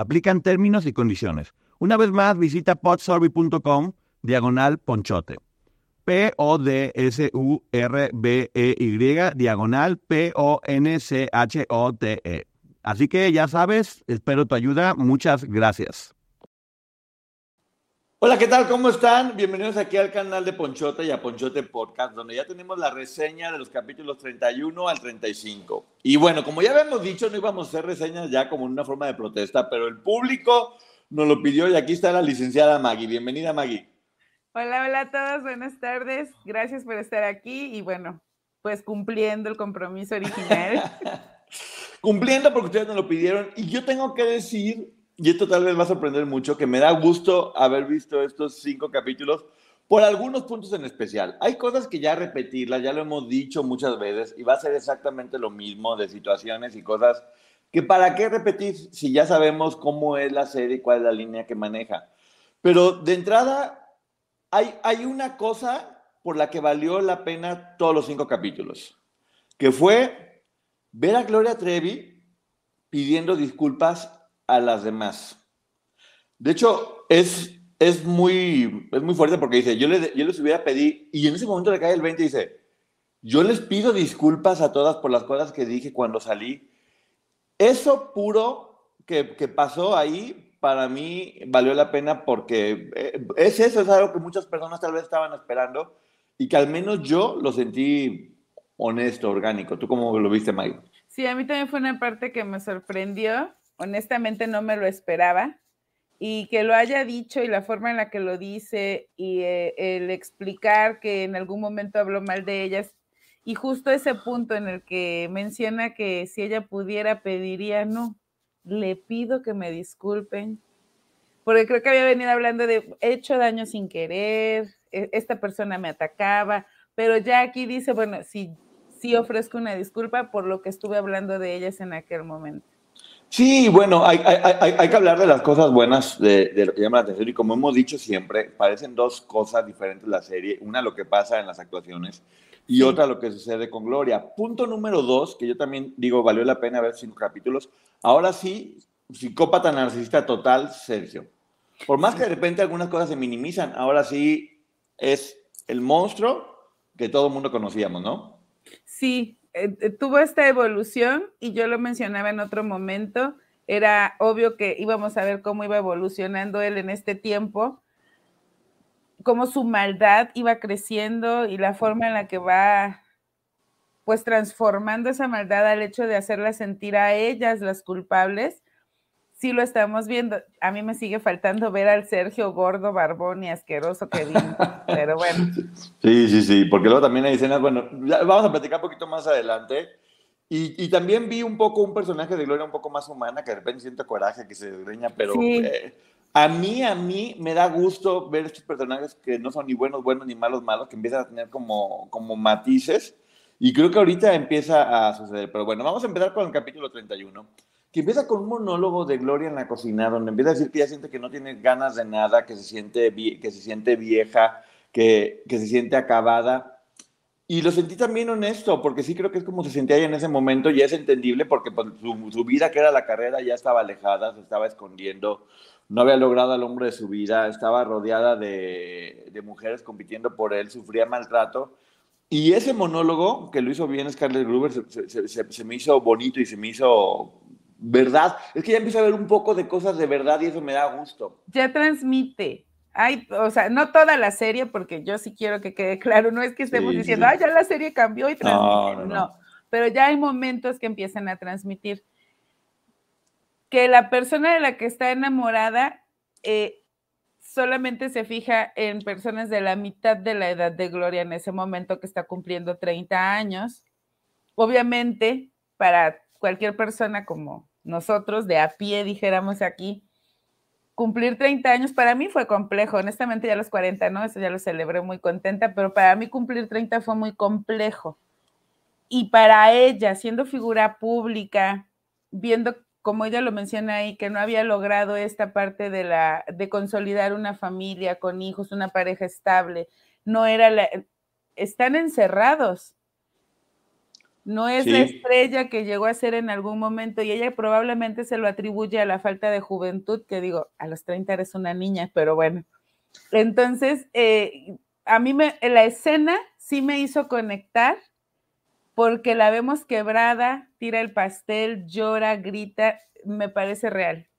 Aplican términos y condiciones. Una vez más, visita podsurvey.com diagonal ponchote. P-O-D-S-U-R-B-E-Y diagonal P-O-N-C-H-O-T-E. Así que ya sabes, espero tu ayuda. Muchas gracias. Hola, ¿qué tal? ¿Cómo están? Bienvenidos aquí al canal de Ponchote y a Ponchote Podcast, donde ya tenemos la reseña de los capítulos 31 al 35. Y bueno, como ya habíamos dicho, no íbamos a hacer reseñas ya como una forma de protesta, pero el público nos lo pidió y aquí está la licenciada Maggie. Bienvenida, Maggie. Hola, hola a todos, buenas tardes. Gracias por estar aquí y bueno, pues cumpliendo el compromiso original. cumpliendo porque ustedes nos lo pidieron y yo tengo que decir y esto tal vez va a sorprender mucho, que me da gusto haber visto estos cinco capítulos por algunos puntos en especial. Hay cosas que ya repetirlas, ya lo hemos dicho muchas veces, y va a ser exactamente lo mismo de situaciones y cosas que para qué repetir si ya sabemos cómo es la serie y cuál es la línea que maneja. Pero de entrada, hay, hay una cosa por la que valió la pena todos los cinco capítulos, que fue ver a Gloria Trevi pidiendo disculpas a las demás. De hecho, es, es, muy, es muy fuerte porque dice, yo, le, yo les hubiera pedido, y en ese momento le cae el 20 y dice, yo les pido disculpas a todas por las cosas que dije cuando salí. Eso puro que, que pasó ahí, para mí valió la pena porque eh, es eso, es algo que muchas personas tal vez estaban esperando y que al menos yo lo sentí honesto, orgánico. ¿Tú cómo lo viste, Mike? Sí, a mí también fue una parte que me sorprendió honestamente no me lo esperaba y que lo haya dicho y la forma en la que lo dice y eh, el explicar que en algún momento habló mal de ellas y justo ese punto en el que menciona que si ella pudiera pediría, no, le pido que me disculpen, porque creo que había venido hablando de he hecho daño sin querer, e, esta persona me atacaba, pero ya aquí dice, bueno, sí, sí ofrezco una disculpa por lo que estuve hablando de ellas en aquel momento. Sí, bueno, hay, que hablar de las cosas buenas de, lo que llama la atención y como hemos dicho siempre, parecen dos cosas diferentes la serie. Una lo que pasa en las actuaciones y otra lo que sucede con Gloria. Punto número dos, que yo también digo, valió la pena ver cinco capítulos. Ahora sí, psicópata narcisista total, Sergio. Por más que de repente algunas cosas se minimizan, ahora sí es el monstruo que todo el mundo conocíamos, ¿no? Sí, eh, eh, tuvo esta evolución y yo lo mencionaba en otro momento, era obvio que íbamos a ver cómo iba evolucionando él en este tiempo, cómo su maldad iba creciendo y la forma en la que va pues transformando esa maldad al hecho de hacerlas sentir a ellas las culpables sí lo estamos viendo. A mí me sigue faltando ver al Sergio gordo, barbón y asqueroso que vino, pero bueno. Sí, sí, sí, porque luego también hay escenas, bueno, vamos a platicar un poquito más adelante. Y, y, también vi un poco un personaje de Gloria un poco más humana, que de repente siente coraje, que se desgreña, pero eh, a mí, a mí me da gusto ver estos personajes que no son ni buenos, buenos, ni malos, malos, que empiezan a tener como, como matices. Y creo que ahorita empieza a suceder. Pero bueno, vamos a empezar con el capítulo 31 que empieza con un monólogo de Gloria en la cocina, donde empieza a decir que ella siente que no tiene ganas de nada, que se siente, que se siente vieja, que, que se siente acabada. Y lo sentí también honesto, porque sí creo que es como se sentía ella en ese momento y es entendible porque pues, su, su, vida, que era la carrera, ya estaba alejada, se estaba escondiendo, no había logrado al hombre de su vida, estaba rodeada de, de mujeres compitiendo por él, sufría maltrato. Y ese monólogo, que lo hizo bien Scarlett Gruber, se, se, se, me hizo bonito y se me hizo verdad. Es que ya empieza a ver un poco de cosas de verdad y eso me da gusto. Ya transmite. Hay, o sea, no toda la serie, porque yo sí quiero que quede claro, no es que estemos diciendo, ah, ya la serie cambió y transmite. no, pero ya hay momentos que empiezan a transmitir que la persona de la que está enamorada eh, solamente se fija en personas de la mitad de la edad de Gloria en ese momento que está cumpliendo 30 años. Obviamente, para cualquier persona como nosotros, de a pie, dijéramos aquí, cumplir 30 años para mí fue complejo. Honestamente, ya los 40, ¿no? Eso ya lo celebré muy contenta, pero para mí cumplir 30 fue muy complejo. Y para ella, siendo figura pública, viendo como ella lo menciona ahí, que no había logrado esta parte de la de consolidar una familia con hijos, una pareja estable, no era la están encerrados. No es la estrella que llegó a ser en algún momento y ella probablemente se lo atribuye a la falta de juventud, que digo, a los 30 eres una niña, pero bueno. Entonces, eh, a mí me, la escena sí me hizo conectar porque la vemos quebrada, tira el pastel, llora, grita, me parece real.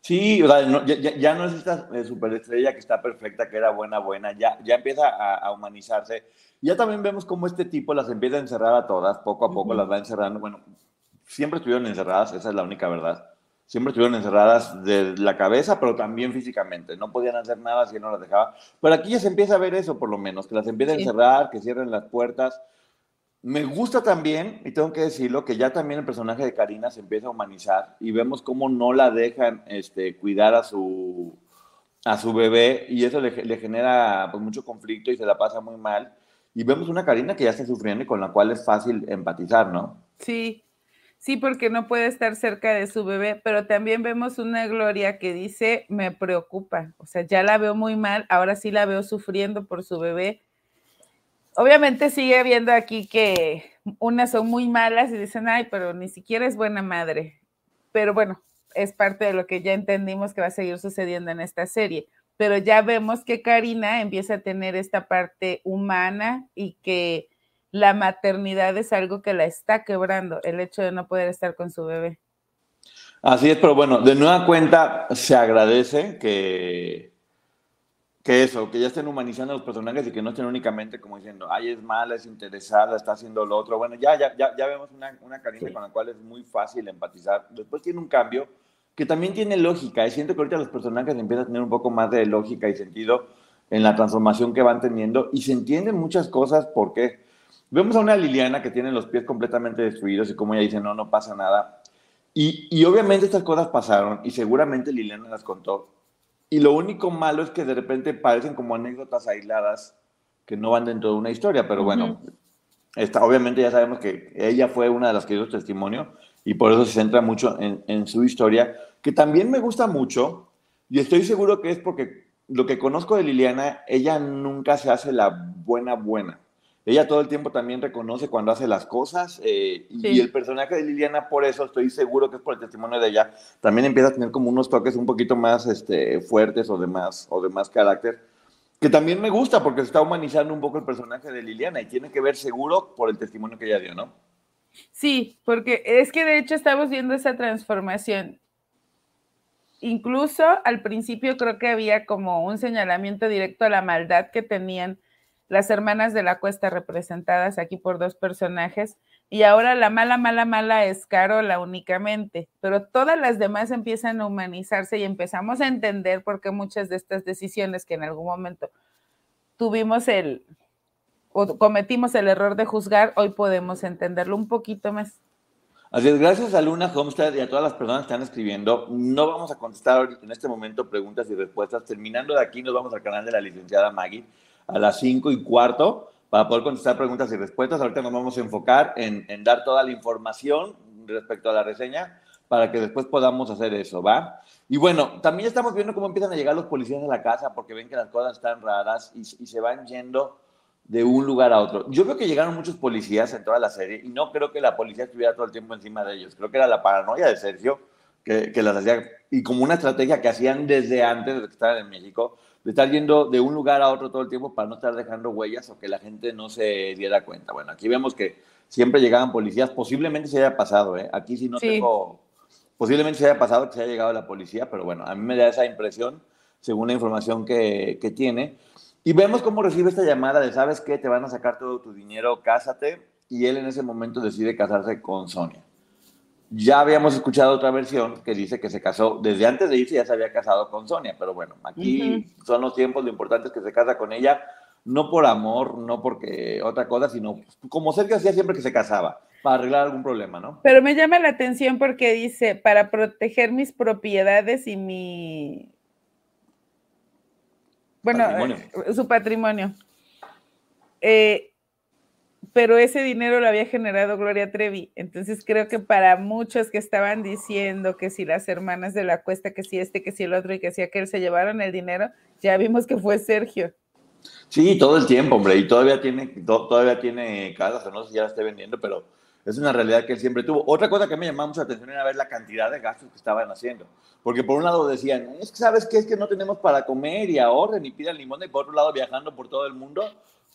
Sí, o sea, ya, no es esta eh, superestrella que está perfecta, que era buena, buena, ya, ya empieza a, humanizarse. Ya también vemos cómo este tipo las empieza a encerrar a todas, poco a poco las va encerrando. Bueno, siempre estuvieron encerradas, esa es la única verdad. Siempre estuvieron encerradas de la cabeza, pero también físicamente. No podían hacer nada si no las dejaba. Pero aquí ya se empieza a ver eso, por lo menos, que las empieza a encerrar, que cierren las puertas. Me gusta también, y tengo que decirlo, que ya también el personaje de Karina se empieza a humanizar y vemos cómo no la dejan este, cuidar a su, a su bebé y eso le, genera pues, mucho conflicto y se la pasa muy mal. Y vemos una Karina que ya está sufriendo y con la cual es fácil empatizar, ¿no? Sí, sí, porque no puede estar cerca de su bebé, pero también vemos una Gloria que dice, me preocupa, o sea, ya la veo muy mal, ahora sí la veo sufriendo por su bebé obviamente sigue viendo aquí que unas son muy malas y dicen, ay, pero ni siquiera es buena madre. Pero bueno, es parte de lo que ya entendimos que va a seguir sucediendo en esta serie. Pero ya vemos que Karina empieza a tener esta parte humana y que la maternidad es algo que la está quebrando, el hecho de no poder estar con su bebé. Así es, pero bueno, de nueva cuenta se agradece que, que eso, que ya estén humanizando a los personajes y que no estén únicamente como diciendo, ay, es mala, es interesada, está haciendo lo otro. Bueno, ya, ya, ya, ya vemos una, una Karina con la cual es muy fácil empatizar. Después tiene un cambio que también tiene lógica. Y siento que ahorita los personajes empiezan a tener un poco más de lógica y sentido en la transformación que van teniendo y se entienden muchas cosas porque vemos a una Liliana que tiene los pies completamente destruidos y como ella dice, no, no pasa nada. Y, y obviamente estas cosas pasaron y seguramente Liliana las contó y lo único malo es que de repente parecen como anécdotas aisladas que no van dentro de una historia, pero bueno, obviamente ya sabemos que ella fue una de las que dio testimonio y por eso se centra mucho en, en su historia, que también me gusta mucho y estoy seguro que es porque lo que conozco de Liliana, ella nunca se hace la buena buena ella todo el tiempo también reconoce cuando hace las cosas eh, y el personaje de Liliana, por eso estoy seguro que es por el testimonio de ella, también empieza a tener como unos toques un poquito más este, fuertes o de, más, o de más carácter, que también me gusta porque se está humanizando un poco el personaje de Liliana y tiene que ver seguro por el testimonio que ella dio, ¿no? Sí, porque es que de hecho estamos viendo esa transformación. Incluso al principio creo que había como un señalamiento directo a la maldad que tenían las hermanas de la cuesta representadas aquí por dos personajes, y ahora la mala, mala, mala es Carola únicamente, pero todas las demás empiezan a humanizarse y empezamos a entender por qué muchas de estas decisiones que en algún momento tuvimos el o cometimos el error de juzgar, hoy podemos entenderlo un poquito más. Así es, gracias a Luna Homestead y a todas las personas que están escribiendo. No vamos a contestar en este momento preguntas y respuestas. Terminando de aquí, nos vamos al canal de la licenciada Maggie a las 5 y cuarto para poder contestar preguntas y respuestas. Ahorita nos vamos a enfocar en, dar toda la información respecto a la reseña para que después podamos hacer eso, ¿va? Y bueno, también estamos viendo cómo empiezan a llegar los policías a la casa porque ven que las cosas están raras y, se van yendo de un lugar a otro. Yo creo que llegaron muchos policías en toda la serie y no creo que la policía estuviera todo el tiempo encima de ellos. Creo que era la paranoia de Sergio que, que las hacía y como una estrategia que hacían desde antes de que estaban en México de estar yendo de un lugar a otro todo el tiempo para no estar dejando huellas o que la gente no se diera cuenta. Bueno, aquí vemos que siempre llegaban policías, posiblemente se haya pasado, ¿eh? Aquí sí no tengo Posiblemente se haya pasado que se haya llegado la policía, pero bueno, a mí me da esa impresión, según la información que, que tiene. Y vemos cómo recibe esta llamada de, ¿sabes qué? Te van a sacar todo tu dinero, cásate. Y él en ese momento decide casarse con Sonia. Ya habíamos escuchado otra versión que dice que se casó, desde antes de irse ya se había casado con Sonia, pero bueno, aquí son los tiempos, lo importante es que se casa con ella, no por amor, no porque otra cosa, sino como Sergio hacía siempre que se casaba, para arreglar algún problema, ¿no? Pero me llama la atención porque dice, para proteger mis propiedades y mi bueno, eh, su patrimonio. Eh, pero ese dinero lo había generado Gloria Trevi. Entonces creo que para muchos que estaban diciendo que si las hermanas de la cuesta, que si este, que si el otro y que si aquel se llevaron el dinero, ya vimos que fue Sergio. Sí, todo el tiempo, hombre, y todavía tiene, todavía tiene casas, no sé si ya la esté vendiendo, pero es una realidad que él siempre tuvo. Otra cosa que me llamaba mucho la atención era ver la cantidad de gastos que estaban haciendo. Porque por un lado decían, es que sabes qué, es que no tenemos para comer y ahorren y pidan limón. Y por otro lado viajando por todo el mundo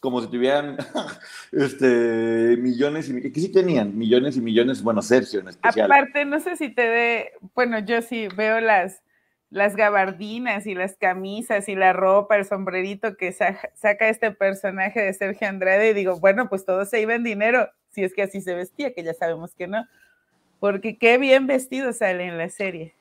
como si tuvieran este, millones y que sí tenían millones y millones, bueno, Sergio en especial. Aparte, no sé si te dé, bueno, yo sí veo las, las gabardinas y las camisas y la ropa, el sombrerito que saca este personaje de Sergio Andrade y digo, bueno, pues todo se iba en dinero si es que así se vestía, que ya sabemos que no, porque qué bien vestido sale en la serie.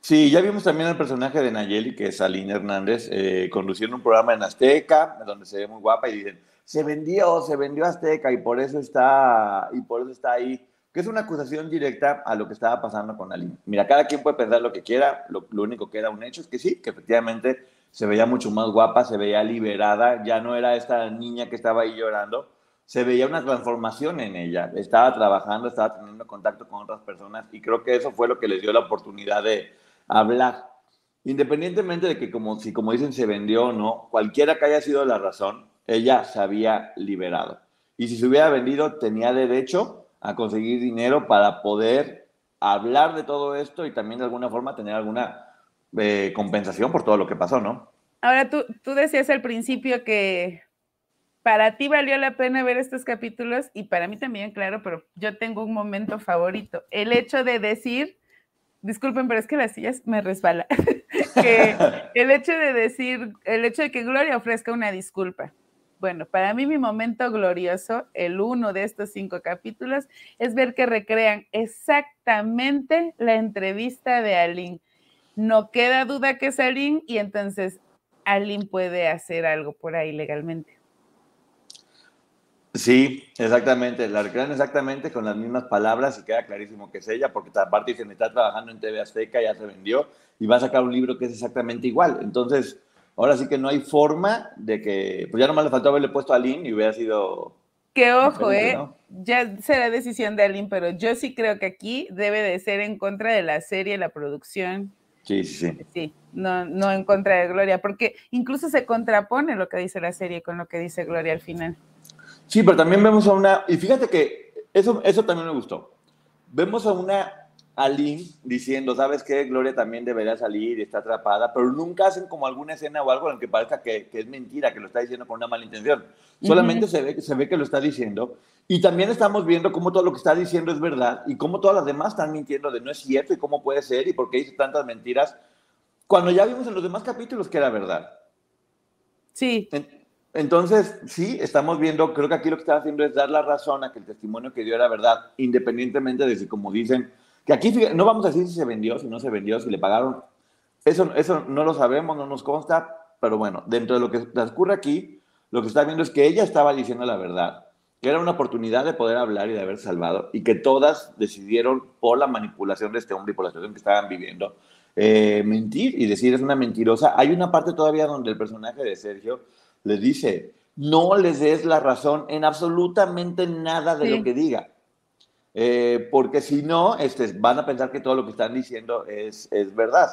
Sí, ya vimos también el personaje de Nayeli, que es Aline Hernández, eh, conduciendo un programa en Azteca, donde se ve muy guapa y dicen, se vendió, se vendió Azteca y por eso está, y por eso está ahí, que es una acusación directa a lo que estaba pasando con Aline. Mira, cada quien puede pensar lo que quiera, lo, lo único que era un hecho es que sí, que efectivamente se veía mucho más guapa, se veía liberada, ya no era esta niña que estaba ahí llorando, se veía una transformación en ella. Estaba trabajando, estaba teniendo contacto con otras personas y creo que eso fue lo que les dio la oportunidad de hablar. Independientemente de que, como, si como dicen, se vendió o no, cualquiera que haya sido la razón, ella se había liberado. Y si se hubiera vendido, tenía derecho a conseguir dinero para poder hablar de todo esto y también de alguna forma tener alguna eh, compensación por todo lo que pasó, ¿no? Ahora, tú, tú decías al principio que para ti valió la pena ver estos capítulos y para mí también, claro, pero yo tengo un momento favorito. El hecho de decir, disculpen, pero es que las sillas me resbala, que el hecho de decir, el hecho de que Gloria ofrezca una disculpa. Bueno, para mí mi momento glorioso, el uno de estos cinco capítulos, es ver que recrean exactamente la entrevista de Aline. No queda duda que es Aline y entonces Aline puede hacer algo por ahí legalmente. Sí, exactamente, la recrean exactamente con las mismas palabras y queda clarísimo que es ella, porque aparte dicen, está trabajando en TV Azteca, ya se vendió y va a sacar un libro que es exactamente igual. Entonces, ahora sí que no hay forma de que, pues ya nomás le faltó haberle puesto a Aline y hubiera sido... Que ojo, ¿eh? Ya será decisión de Aline, pero yo sí creo que aquí debe de ser en contra de la serie, la producción. Sí, sí, sí. Sí, no, no en contra de Gloria, porque incluso se contrapone lo que dice la serie con lo que dice Gloria al final. Sí, pero también vemos a una, y fíjate que eso, eso también me gustó. Vemos a una Aline diciendo, ¿sabes qué? Gloria también debería salir y está atrapada, pero nunca hacen como alguna escena o algo en el que parezca que, es mentira, que lo está diciendo con una mala intención. Solamente se, ve, se ve que lo está diciendo. Y también estamos viendo cómo todo lo que está diciendo es verdad y cómo todas las demás están mintiendo de no es cierto y cómo puede ser y por qué dice tantas mentiras, cuando ya vimos en los demás capítulos que era verdad. Sí. Entonces, sí, estamos viendo, creo que aquí lo que está haciendo es dar la razón a que el testimonio que dio era verdad, independientemente de si, como dicen, que aquí no vamos a decir si se vendió, si no se vendió, si le pagaron. Eso, eso no lo sabemos, no nos consta, pero bueno, dentro de lo que transcurre aquí, lo que está viendo es que ella estaba diciendo la verdad, que era una oportunidad de poder hablar y de haber salvado, y que todas decidieron, por la manipulación de este hombre y por la situación que estaban viviendo, eh, mentir y decir es una mentirosa. Hay una parte todavía donde el personaje de Sergio les dice, no les des la razón en absolutamente nada de lo que diga. Eh, porque si no, este, van a pensar que todo lo que están diciendo es, es verdad.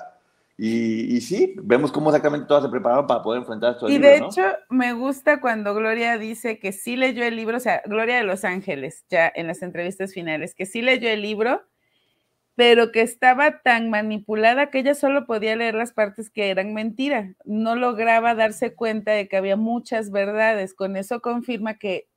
Y, y, sí, vemos cómo exactamente todas se prepararon para poder enfrentar esto. Y de hecho, me gusta cuando Gloria dice que sí leyó el libro, o sea, Gloria de Los Ángeles, ya en las entrevistas finales, que sí leyó el libro pero que estaba tan manipulada que ella solo podía leer las partes que eran mentira. No lograba darse cuenta de que había muchas verdades. Con eso confirma que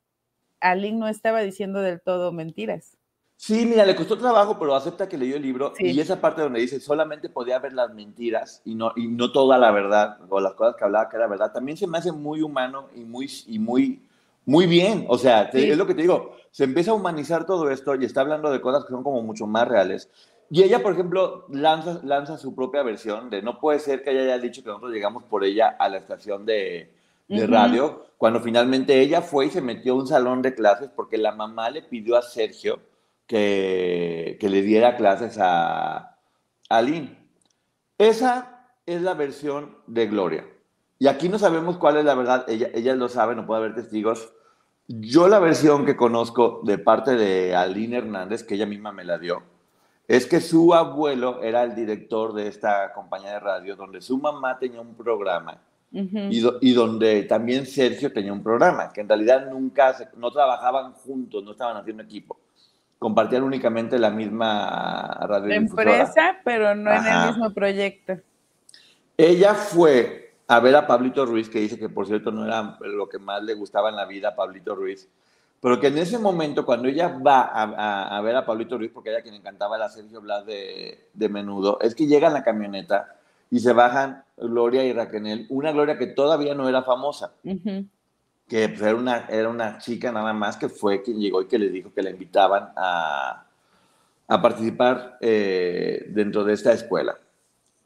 Aline no estaba diciendo del todo mentiras. Sí, mira, le costó trabajo, pero acepta que leyó el libro y esa parte donde dice solamente podía ver las mentiras y no, y no toda la verdad o las cosas que hablaba que era verdad, también se me hace muy humano y muy, y muy, muy bien. O sea, es lo que te digo, se empieza a humanizar todo esto y está hablando de cosas que son como mucho más reales. Y ella, por ejemplo, lanza, lanza su propia versión de no puede ser que ella haya dicho que nosotros llegamos por ella a la estación de, de radio, cuando finalmente ella fue y se metió a un salón de clases porque la mamá le pidió a Sergio que, que le diera clases a, a Lynn. Esa es la versión de Gloria. Y aquí no sabemos cuál es la verdad, ella, ella lo sabe, no puede haber testigos. Yo la versión que conozco de parte de Aline Hernández, que ella misma me la dio, es que su abuelo era el director de esta compañía de radio, donde su mamá tenía un programa y, donde también Sergio tenía un programa, que en realidad nunca, no trabajaban juntos, no estaban haciendo equipo. Compartían únicamente la misma radio. Empresa, pero no en el mismo proyecto. Ella fue a ver a Pablito Ruiz, que dice que por cierto no era lo que más le gustaba en la vida a Pablito Ruiz, pero que en ese momento, cuando ella va a, ver a Pablito Ruiz, porque ella quien encantaba era Sergio Blas de, de menudo, es que llega en la camioneta y se bajan Gloria y Raquel, una Gloria que todavía no era famosa, que pues, era, una, era una chica nada más que fue quien llegó y que les dijo que la invitaban a, a participar eh, dentro de esta escuela,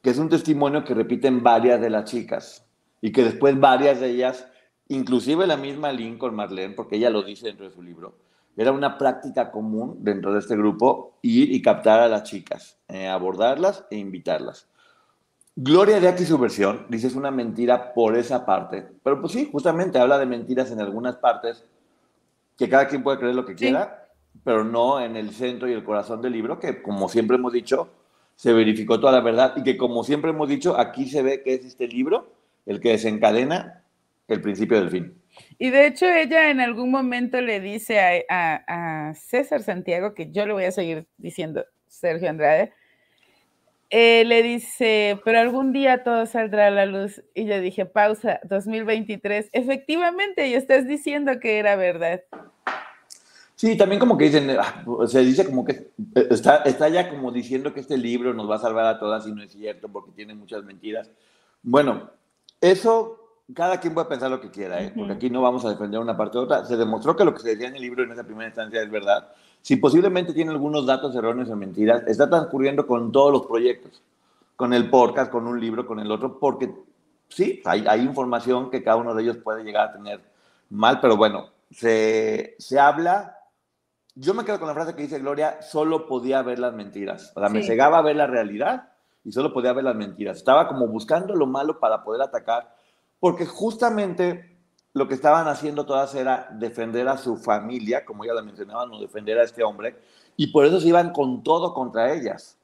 que es un testimonio que repiten varias de las chicas y que después varias de ellas, inclusive la misma Lincoln Marlene, porque ella lo dice dentro de su libro, era una práctica común dentro de este grupo ir y captar a las chicas, eh, abordarlas e invitarlas. Gloria de aquí su versión, dice es una mentira por esa parte, pero pues sí, justamente habla de mentiras en algunas partes, que cada quien puede creer lo que quiera, pero no en el centro y el corazón del libro, que como siempre hemos dicho, se verificó toda la verdad y que como siempre hemos dicho, aquí se ve que es este libro el que desencadena el principio del fin. Y de hecho ella en algún momento le dice a, a César Santiago, que yo le voy a seguir diciendo Sergio Andrade, eh, le dice, pero algún día todo saldrá a la luz. Y yo dije, pausa, 2023. Efectivamente, y estás diciendo que era verdad. Sí, también como que dicen, ah, se dice como que está, está ya como diciendo que este libro nos va a salvar a todas y no es cierto porque tiene muchas mentiras. Bueno, eso cada quien puede pensar lo que quiera, ¿eh? porque aquí no vamos a defender una parte u otra. Se demostró que lo que se decía en el libro en esa primera instancia es verdad. Si posiblemente tiene algunos datos erróneos o mentiras, está transcurriendo con todos los proyectos, con el podcast, con un libro, con el otro, porque sí, hay, hay información que cada uno de ellos puede llegar a tener mal, pero bueno, se, se habla. Yo me quedo con la frase que dice Gloria, solo podía ver las mentiras. O sea, me cegaba a ver la realidad y solo podía ver las mentiras. Estaba como buscando lo malo para poder atacar, porque justamente lo que estaban haciendo todas era defender a su familia, como ya la mencionaban, o defender a este hombre, y por eso se iban con todo contra ellas.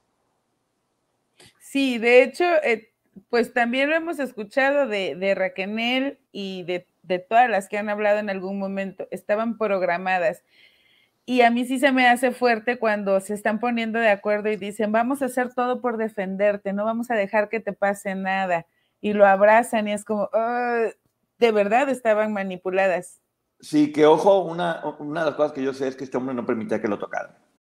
Sí, de hecho, eh, pues también lo hemos escuchado de, de Raquel y de, de, todas las que han hablado en algún momento, estaban programadas. Y a mí sí se me hace fuerte cuando se están poniendo de acuerdo y dicen, vamos a hacer todo por defenderte, no vamos a dejar que te pase nada. Y lo abrazan y es como, de verdad estaban manipuladas. Sí, que ojo, una, una de las cosas que yo sé es que este hombre no permitía que lo tocaran.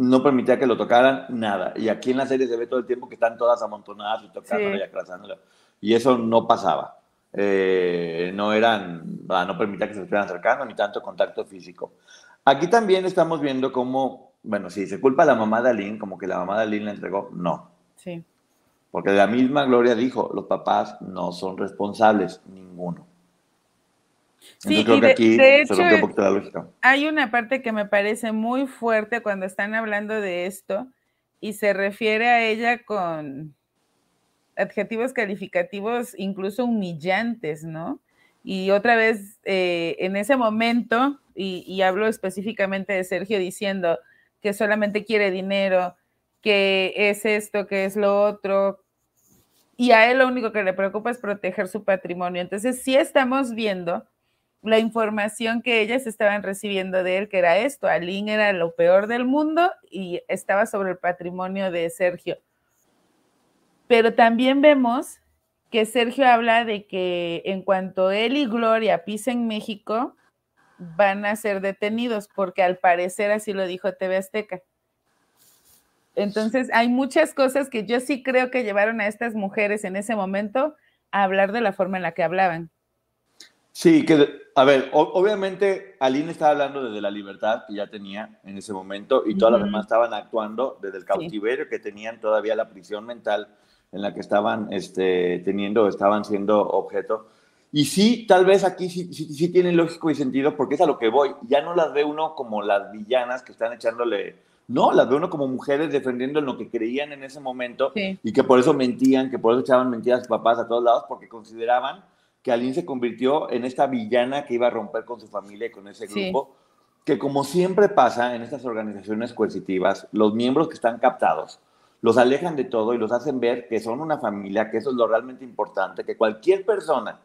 no permitía que lo tocaran nada. Y aquí en la serie se ve todo el tiempo que están todas amontonadas y tocándolo y acrasándolo. Y eso no pasaba. Eh, no eran, no permitía que se estuvieran acercando ni tanto contacto físico. Aquí también estamos viendo cómo, bueno, si se culpa a la mamá de Aline, como que la mamá de Aline le entregó, no. Sí. Porque la misma Gloria dijo, los papás no son responsables, ninguno. Sí, creo que aquí de, hecho, la hay una parte que me parece muy fuerte cuando están hablando de esto y se refiere a ella con adjetivos calificativos incluso humillantes, ¿no? Y otra vez, eh, en ese momento, y, y hablo específicamente de Sergio diciendo que solamente quiere dinero, que es esto, que es lo otro, y a él lo único que le preocupa es proteger su patrimonio. Entonces, sí estamos viendo la información que ellas estaban recibiendo de él, que era esto, Aline era lo peor del mundo y estaba sobre el patrimonio de Sergio. Pero también vemos que Sergio habla de que en cuanto él y Gloria pisen México, van a ser detenidos, porque al parecer así lo dijo TV Azteca. Entonces, hay muchas cosas que yo sí creo que llevaron a estas mujeres en ese momento a hablar de la forma en la que hablaban. Sí, que, a ver, obviamente Aline estaba hablando desde la libertad que ya tenía en ese momento y todas las demás estaban actuando desde el cautiverio que tenían todavía la prisión mental en la que estaban este, teniendo, estaban siendo objeto. Y sí, tal vez aquí sí, sí, sí, tiene lógico y sentido porque es a lo que voy. Ya no las ve uno como las villanas que están echándole, no, las ve uno como mujeres defendiendo lo que creían en ese momento y que por eso mentían, que por eso echaban mentiras a sus papás a todos lados porque consideraban que Aline se convirtió en esta villana que iba a romper con su familia y con ese grupo, que como siempre pasa en estas organizaciones coercitivas, los miembros que están captados los alejan de todo y los hacen ver que son una familia, que eso es lo realmente importante, que cualquier persona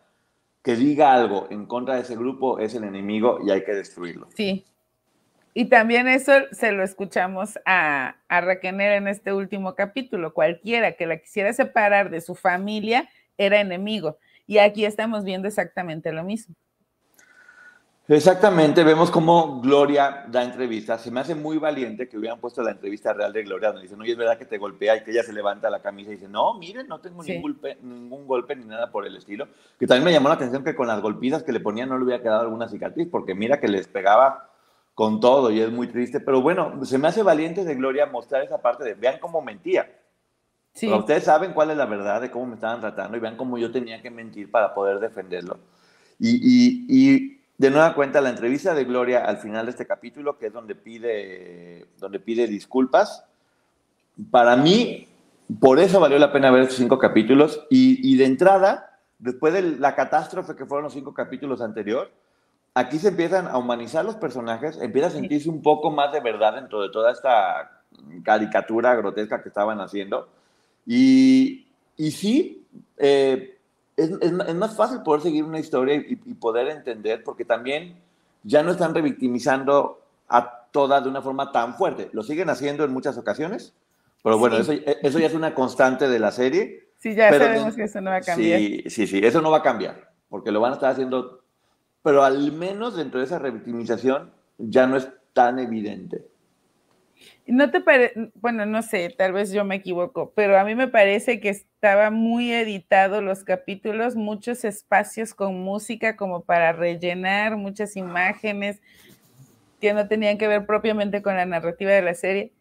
que diga algo en contra de ese grupo es el enemigo y hay que destruirlo. Sí. Y también eso se lo escuchamos a, a en este último capítulo. Cualquiera que la quisiera separar de su familia era enemigo. Y aquí estamos viendo exactamente lo mismo. Exactamente, vemos cómo Gloria da entrevistas. Se me hace muy valiente que hubieran puesto la entrevista real de Gloria, donde dicen, oye, es verdad que te golpea y que ella se levanta la camisa y dice, no, miren, no tengo ningún, golpe, ningún golpe ni nada por el estilo. Que también me llamó la atención que con las golpizas que le ponían no le hubiera quedado alguna cicatriz, porque mira que les pegaba con todo y es muy triste. Pero bueno, se me hace valiente de Gloria mostrar esa parte de, vean cómo mentía. Sí. ustedes saben cuál es la verdad de cómo me estaban tratando y vean cómo yo tenía que mentir para poder defenderlo. Y, y, y, de nueva cuenta, la entrevista de Gloria al final de este capítulo, que es donde pide, donde pide disculpas, para mí, por eso valió la pena ver estos cinco capítulos. Y, y de entrada, después de la catástrofe que fueron los cinco capítulos anteriores, aquí se empiezan a humanizar los personajes, empieza a sentirse un poco más de verdad dentro de toda esta caricatura grotesca que estaban haciendo. Y, y sí, eh, es, es, es, más fácil poder seguir una historia y, y, poder entender, porque también ya no están revictimizando a todas de una forma tan fuerte. Lo siguen haciendo en muchas ocasiones, pero bueno, sí. eso, eso ya es una constante de la serie. Sí, ya sabemos que eso no va a cambiar. Sí, sí, sí, eso no va a cambiar, porque lo van a estar haciendo, pero al menos dentro de esa revictimización ya no es tan evidente. ¿No te parece, bueno, no sé, tal vez yo me equivoco, pero a mí me parece que estaba muy editado los capítulos, muchos espacios con música como para rellenar, muchas imágenes que no tenían que ver propiamente con la narrativa de la serie.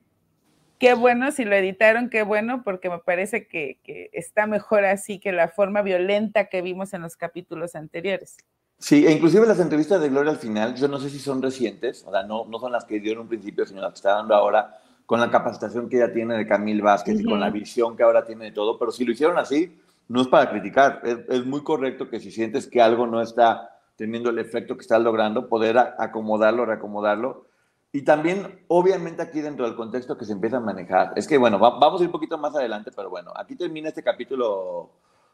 Qué bueno si lo editaron, qué bueno, porque me parece que, que está mejor así que la forma violenta que vimos en los capítulos anteriores. Sí, e inclusive las entrevistas de Gloria al final, yo no sé si son recientes, o sea, no, no son las que dio en un principio, sino las que está dando ahora con la capacitación que ella tiene de Camille Vázquez uh -huh. y con la visión que ahora tiene de todo, pero si lo hicieron así, no es para criticar, es, es, muy correcto que si sientes que algo no está teniendo el efecto que estás logrando, poder acomodarlo, reacomodarlo. Y también, obviamente, aquí dentro del contexto que se empieza a manejar, es que, bueno, va, vamos a ir un poquito más adelante, pero bueno, aquí termina este capítulo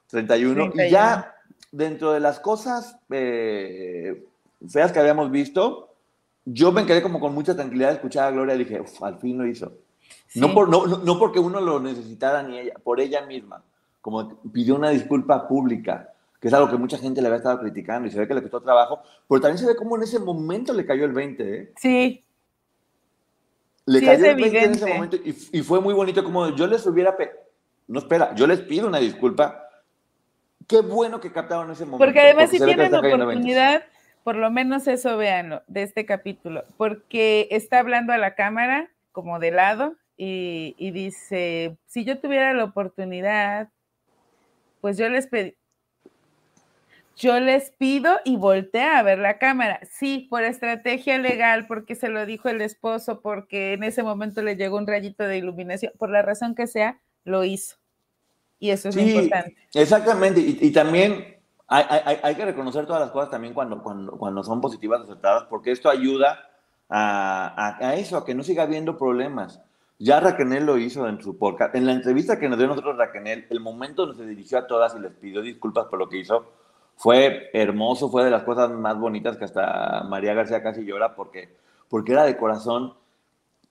31, 31. y ya dentro de las cosas eh, feas que habíamos visto, yo me quedé como con mucha tranquilidad de escuchar a Gloria y dije, al fin lo hizo. Sí. No, por, no, no, porque uno lo necesitara ni ella, por ella misma. Como pidió una disculpa pública, que es algo que mucha gente le había estado criticando y se ve que le costó trabajo, pero también se ve como en ese momento le cayó el 20. ¿eh? Sí. Le sí, cayó el 20 evidente. en ese momento y, y, fue muy bonito como yo les hubiera... No, espera, yo les pido una disculpa qué bueno que captaron ese momento. Porque además porque si tienen la oportunidad, por lo menos eso véanlo, de este capítulo, porque está hablando a la cámara como de lado y, y dice, si yo tuviera la oportunidad, pues yo les pedí, yo les pido y voltea a ver la cámara. Sí, por estrategia legal, porque se lo dijo el esposo, porque en ese momento le llegó un rayito de iluminación, por la razón que sea, lo hizo. Y eso es sí, importante. Exactamente. Y, y, también hay, que reconocer todas las cosas también cuando, cuando, cuando son positivas, aceptadas, porque esto ayuda a, a, eso, a que no siga habiendo problemas. Ya Raquel lo hizo en su podcast. En la entrevista que nos dio nosotros Raquel, el momento donde se dirigió a todas y les pidió disculpas por lo que hizo, fue hermoso, fue de las cosas más bonitas que hasta María García casi llora porque, porque era de corazón.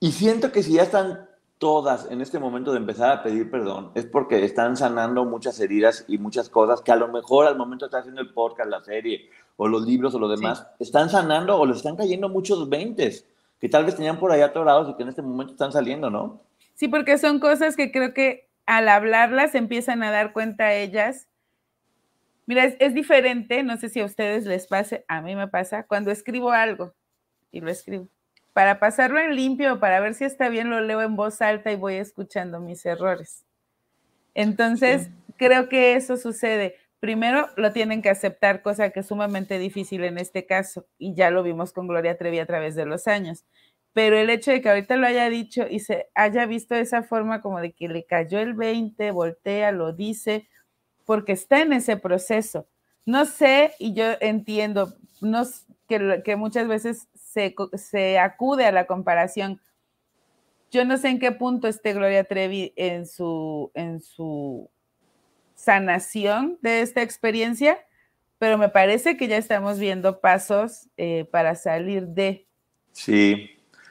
Y siento que si ya están todas en este momento de empezar a pedir perdón es porque están sanando muchas heridas y muchas cosas que a lo mejor al momento de estar haciendo el podcast, la serie o los libros o lo demás, están sanando o les están cayendo muchos veintes que tal vez tenían por ahí atorados y que en este momento están saliendo, ¿no? Sí, porque son cosas que creo que al hablarlas empiezan a dar cuenta ellas. Mira, es, es diferente, no sé si a ustedes les pase, a mí me pasa, cuando escribo algo y lo escribo para pasarlo en limpio, para ver si está bien, lo leo en voz alta y voy escuchando mis errores. Entonces, creo que eso sucede. Primero, lo tienen que aceptar, cosa que es sumamente difícil en este caso, y ya lo vimos con Gloria Trevi a través de los años. Pero el hecho de que ahorita lo haya dicho y se haya visto de esa forma como de que le cayó el 20, voltea, lo dice, porque está en ese proceso. No sé, y yo entiendo, no, que, que muchas veces se, acude a la comparación. Yo no sé en qué punto esté Gloria Trevi en su, en su sanación de esta experiencia, pero me parece que ya estamos viendo pasos eh, para salir de. Sí.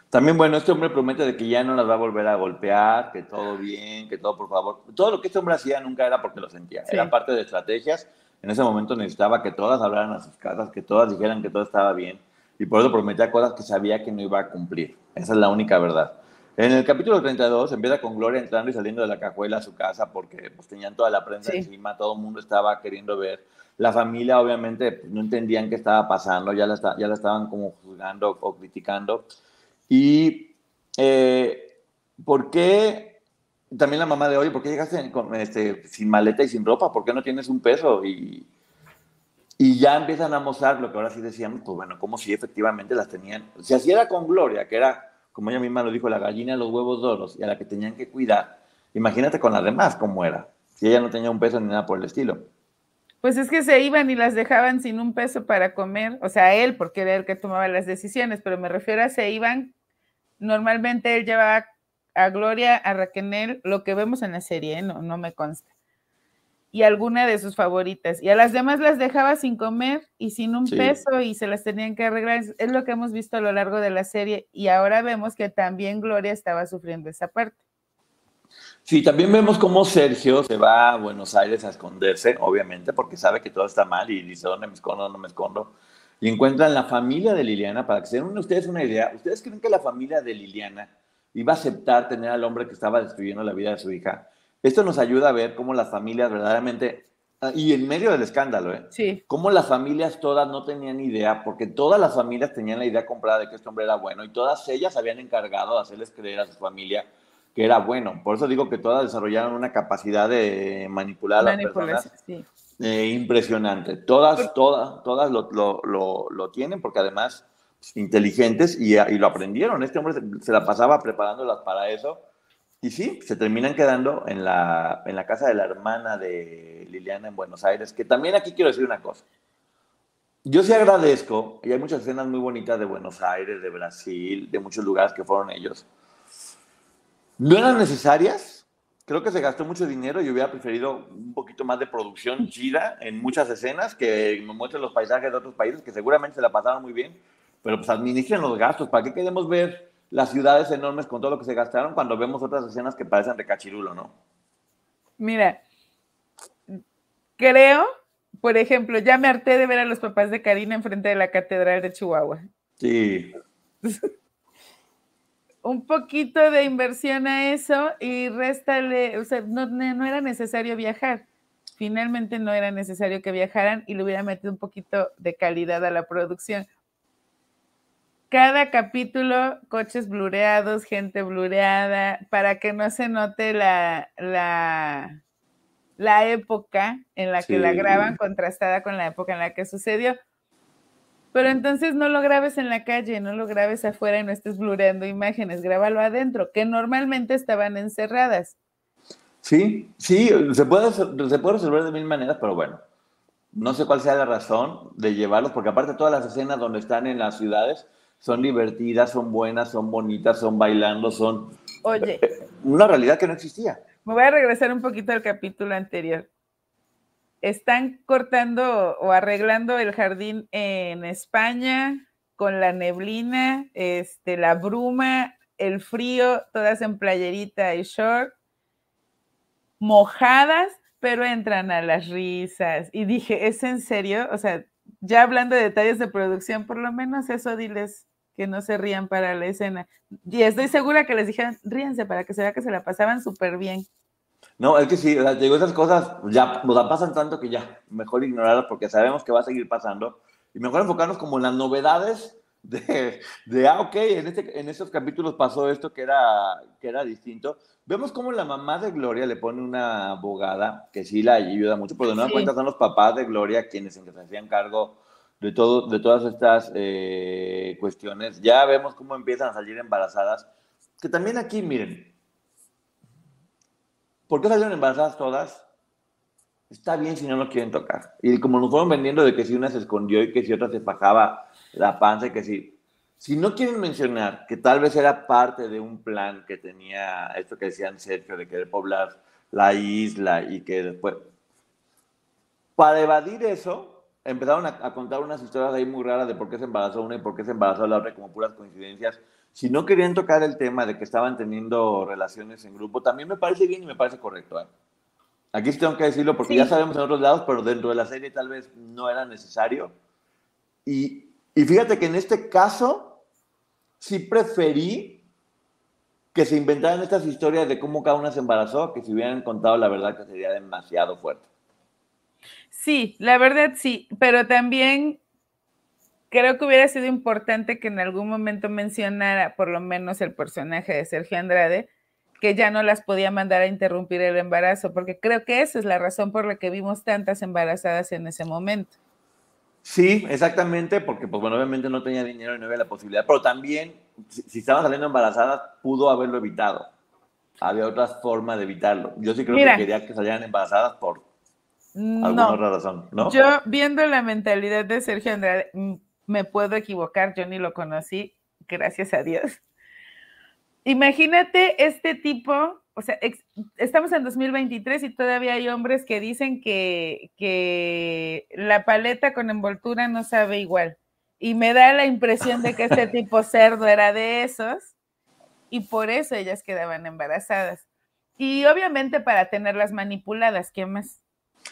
También, bueno, este hombre promete de que ya no las va a volver a golpear, que todo bien, que todo por favor. Todo lo que este hombre hacía nunca era porque lo sentía, era parte de estrategias. En ese momento necesitaba que todas hablaran a sus casas, que todas dijeran que todo estaba bien y por eso prometía cosas que sabía que no iba a cumplir. Esa es la única verdad. En el capítulo 32 empieza con Gloria entrando y saliendo de la cajuela a su casa porque pues, tenían toda la prensa encima, todo el mundo estaba queriendo ver. La familia obviamente pues, no entendían qué estaba pasando, ya la, ya la estaban como juzgando o criticando. Y eh, ¿por qué también la mamá de hoy, por qué llegaste este, sin maleta y sin ropa? ¿Por qué no tienes un peso? Y, y ya empiezan a mostrar lo que ahora sí decíamos, pues bueno, como si efectivamente las tenían. Si así era con Gloria, que era, como ella misma lo dijo, la gallina de los huevos doros y a la que tenían que cuidar. Imagínate con las demás cómo era, si ella no tenía un peso ni nada por el estilo. Pues es que se iban y las dejaban sin un peso para comer, o sea, él, porque era el que tomaba las decisiones, pero me refiero a se iban, normalmente él llevaba a Gloria, a Raquel, lo que vemos en la serie, ¿eh? no, no me consta y alguna de sus favoritas. Y a las demás las dejaba sin comer y sin un peso y se las tenían que arreglar. Es lo que hemos visto a lo largo de la serie y ahora vemos que también Gloria estaba sufriendo esa parte. Sí, también vemos cómo Sergio se va a Buenos Aires a esconderse, obviamente, porque sabe que todo está mal y dice, ¿dónde me escondo? ¿Dónde me escondo? Y encuentran la familia de Liliana, para que se den ustedes una idea, ¿ustedes creen que la familia de Liliana iba a aceptar tener al hombre que estaba destruyendo la vida de su hija? Esto nos ayuda a ver cómo las familias verdaderamente, ah, y en medio del escándalo, ¿eh? Sí. Cómo las familias todas no tenían idea, porque todas las familias tenían la idea comprada de que este hombre era bueno y todas ellas habían encargado de hacerles creer a su familia que era bueno. Por eso digo que todas desarrollaron una capacidad de manipular a las personas sí. Eh, impresionante. Todas, todas, todas lo, lo, lo, tienen porque además pues, inteligentes y, y, lo aprendieron. Este hombre se, se la pasaba preparándolas para eso y sí, se terminan quedando en la, en la casa de la hermana de Liliana en Buenos Aires, que también aquí quiero decir una cosa. Yo sí agradezco, y hay muchas escenas muy bonitas de Buenos Aires, de Brasil, de muchos lugares que fueron ellos. No eran necesarias, creo que se gastó mucho dinero y hubiera preferido un poquito más de producción chida en muchas escenas que me muestren los paisajes de otros países que seguramente se la pasaron muy bien, pero pues administren los gastos. ¿Para qué queremos ver las ciudades enormes con todo lo que se gastaron cuando vemos otras escenas que parecen de cachirulo, ¿no? Mira, creo, por ejemplo, ya me harté de ver a los papás de Karina enfrente de la Catedral de Chihuahua. Sí. Un poquito de inversión a eso y réstale, o sea, no, no era necesario viajar. Finalmente no era necesario que viajaran y le hubiera metido un poquito de calidad a la producción cada capítulo, coches blureados, gente blureada, para que no se note la, la, la época en la que la graban contrastada con la época en la que sucedió. Pero entonces no lo grabes en la calle, no lo grabes afuera y no estés blureando imágenes, grábalo adentro, que normalmente estaban encerradas. Sí, sí, se puede, se puede resolver de mil maneras, pero bueno, No sé cuál sea la razón de llevarlos, porque aparte todas las escenas donde están en las ciudades son divertidas, son buenas, son bonitas, son bailando, son... Oye. Una realidad que no existía. Me voy a regresar un poquito al capítulo anterior. Están cortando o arreglando el jardín en España con la neblina, este, la bruma, el frío, todas en playerita y short, mojadas, pero entran a las risas. Y dije, ¿es en serio? O sea, ya hablando de detalles de producción, por lo menos eso diles que no se rían para la escena. Y estoy segura que les dijeron, ríense para que se vea que se la pasaban súper bien. No, es que sí, digo, esas cosas ya nos pasan tanto que ya, mejor ignorarlas porque sabemos que va a seguir pasando y mejor enfocarnos como en las novedades de, de ah, ok, en, este, en estos capítulos pasó esto que era, que era distinto. Vemos cómo la mamá de Gloria le pone una abogada que sí la ayuda mucho, pero de nueva cuenta son los papás de Gloria quienes se hacían cargo de, todo, de todas estas eh, cuestiones. Ya vemos cómo empiezan a salir embarazadas, que también aquí, miren, ¿por qué salieron embarazadas todas? Está bien si no lo quieren tocar. Y como nos fueron vendiendo de que si una se escondió y que si otra se pajaba la panza y que si si no quieren mencionar que tal vez era parte de un plan que tenía esto que decían Sergio de querer poblar la isla y que después... Para evadir eso, empezaron a, contar unas historias ahí muy raras de por qué se embarazó una y por qué se embarazó la otra, como puras coincidencias. Si no querían tocar el tema de que estaban teniendo relaciones en grupo, también me parece bien y me parece correcto. ¿eh? Aquí sí tengo que decirlo porque ya sabemos en otros lados, pero dentro de la serie tal vez no era necesario. Y, y fíjate que en este caso sí preferí que se inventaran estas historias de cómo cada una se embarazó, que si hubieran contado la verdad que sería demasiado fuerte. Sí, la verdad sí, pero también creo que hubiera sido importante que en algún momento mencionara por lo menos el personaje de Sergio Andrade, que ya no las podía mandar a interrumpir el embarazo, porque creo que esa es la razón por la que vimos tantas embarazadas en ese momento. Sí, exactamente, porque pues bueno, obviamente no tenía dinero y no había la posibilidad, pero también si, estaban saliendo embarazadas, pudo haberlo evitado. Había otra forma de evitarlo. Yo sí creo que quería que salieran embarazadas por alguna otra razón, ¿no? Yo viendo la mentalidad de Sergio Andrade, mm, me puedo equivocar, yo ni lo conocí, gracias a Dios. Imagínate este tipo o sea, estamos en 2023 y todavía hay hombres que dicen que, que la paleta con envoltura no sabe igual. Y me da la impresión de que este tipo cerdo era de esos y por eso ellas quedaban embarazadas. Y obviamente para tenerlas manipuladas, ¿qué más?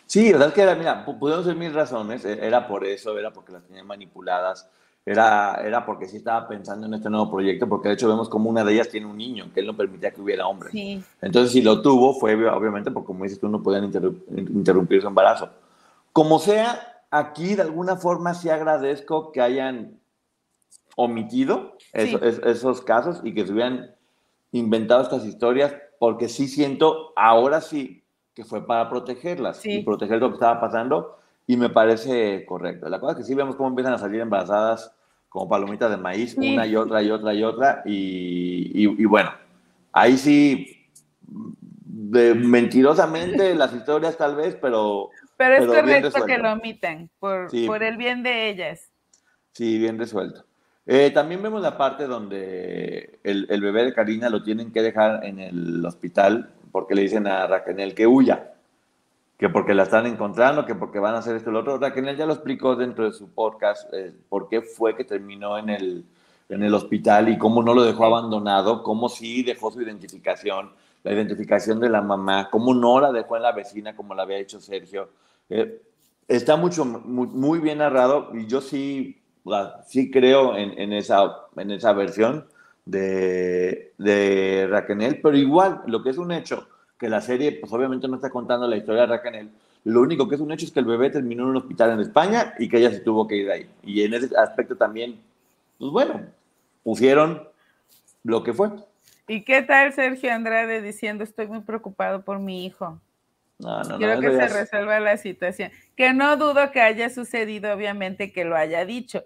Sí, verdad que era, mira, pudieron ser mil razones, e, era por eso, era porque las tenían manipuladas, era, era porque sí estaba pensando en este nuevo proyecto, porque de hecho vemos como una de ellas tiene un niño, que él no permitía que hubiera hombre. Entonces, si lo tuvo, fue obviamente porque, como dices tú, no podían interrumpir su embarazo. Como sea, aquí de alguna forma sí agradezco que hayan omitido esos casos y que se hubieran inventado estas historias, porque sí siento, ahora sí, que fue para protegerlas y proteger lo que estaba pasando, y me parece correcto. La cosa es que sí vemos cómo empiezan a salir embarazadas como palomitas de maíz, una y otra y otra y otra, y, bueno, ahí sí, de, mentirosamente las historias tal vez, pero... Pero es correcto que lo omiten, por, por el bien de ellas. Sí, bien resuelto. Eh, también vemos la parte donde el, el, bebé de Karina lo tienen que dejar en el hospital porque le dicen a Raquel que huya que porque la están encontrando, que porque van a hacer esto y lo otro. Raquel ya lo explicó dentro de su podcast, eh, por qué fue que terminó en el, en el hospital y cómo no lo dejó abandonado, cómo sí dejó su identificación, la identificación de la mamá, cómo no la dejó en la vecina como la había hecho Sergio. Eh, está mucho, muy, bien narrado y yo sí, sí creo en, en, esa, en esa versión de, de Raquel, pero igual, lo que es un hecho, que la serie, pues obviamente no está contando la historia de Raquel. Lo único que es un hecho es que el bebé terminó en un hospital en España y que ella se tuvo que ir de ahí. Y en ese aspecto también, pues bueno, pusieron lo que fue. ¿Y qué tal Sergio Andrade diciendo estoy muy preocupado por mi hijo? No, no, Quiero que se resuelva la situación. Que no dudo que haya sucedido, obviamente, que lo haya dicho,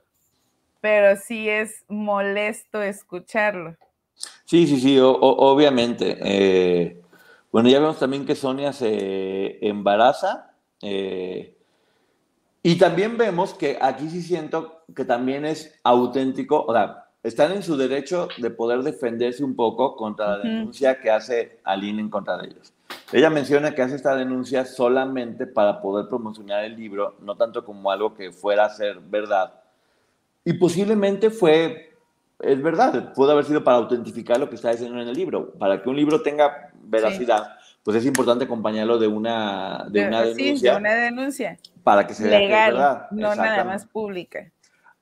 pero sí es molesto escucharlo. Sí, sí, sí, obviamente. Eh, bueno, ya vemos también que Sonia se embaraza. Eh, Y también vemos que aquí sí siento que también es auténtico, o sea, están en su derecho de poder defenderse un poco contra la denuncia que hace Aline en contra de ellos. Ella menciona que hace esta denuncia solamente para poder promocionar el libro, no tanto como algo que fuera a ser verdad. Y posiblemente fue, es verdad, pudo haber sido para autentificar lo que está diciendo en el libro. Para que un libro tenga veracidad, pues es importante acompañarlo de una, de, una denuncia. de una denuncia. Para que se vea Legal, que es verdad. no nada más pública.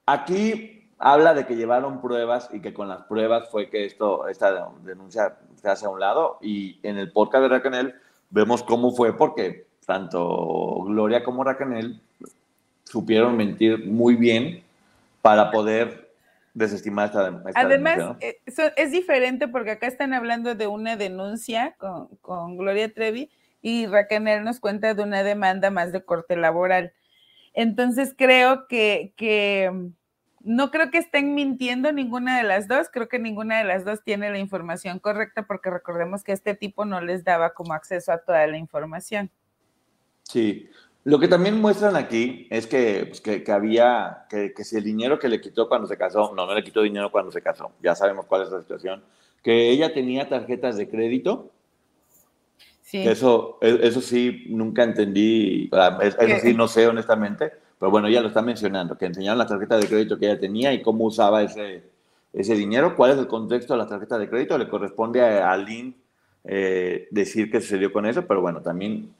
Aquí habla de que llevaron pruebas y que con las pruebas fue que esto, esta denuncia se hace a un lado. Y en el podcast de Racanel vemos cómo fue, porque tanto Gloria como Racanel supieron mentir muy bien para poder desestimar esta, denuncia. Además, eh, es diferente porque acá están hablando de una denuncia con, con Gloria Trevi y Racanel nos cuenta de una demanda más de corte laboral. Entonces creo que, que no creo que estén mintiendo ninguna de las dos, creo que ninguna de las dos tiene la información correcta porque recordemos que este tipo no les daba como acceso a toda la información. Sí, lo que también muestran aquí es que, pues, que, había, que, que, si el dinero que le quitó cuando se casó, no, no le quitó dinero cuando se casó, ya sabemos cuál es la situación, que ella tenía tarjetas de crédito. Sí. Eso, e, eso sí, nunca entendí, eso sí, no sé honestamente pero bueno, ella lo está mencionando, que enseñaron la tarjeta de crédito que ella tenía y cómo usaba ese, ese dinero. ¿Cuál es el contexto de la tarjeta de crédito? Le corresponde a, Lynn eh, decir qué sucedió con eso, pero bueno, también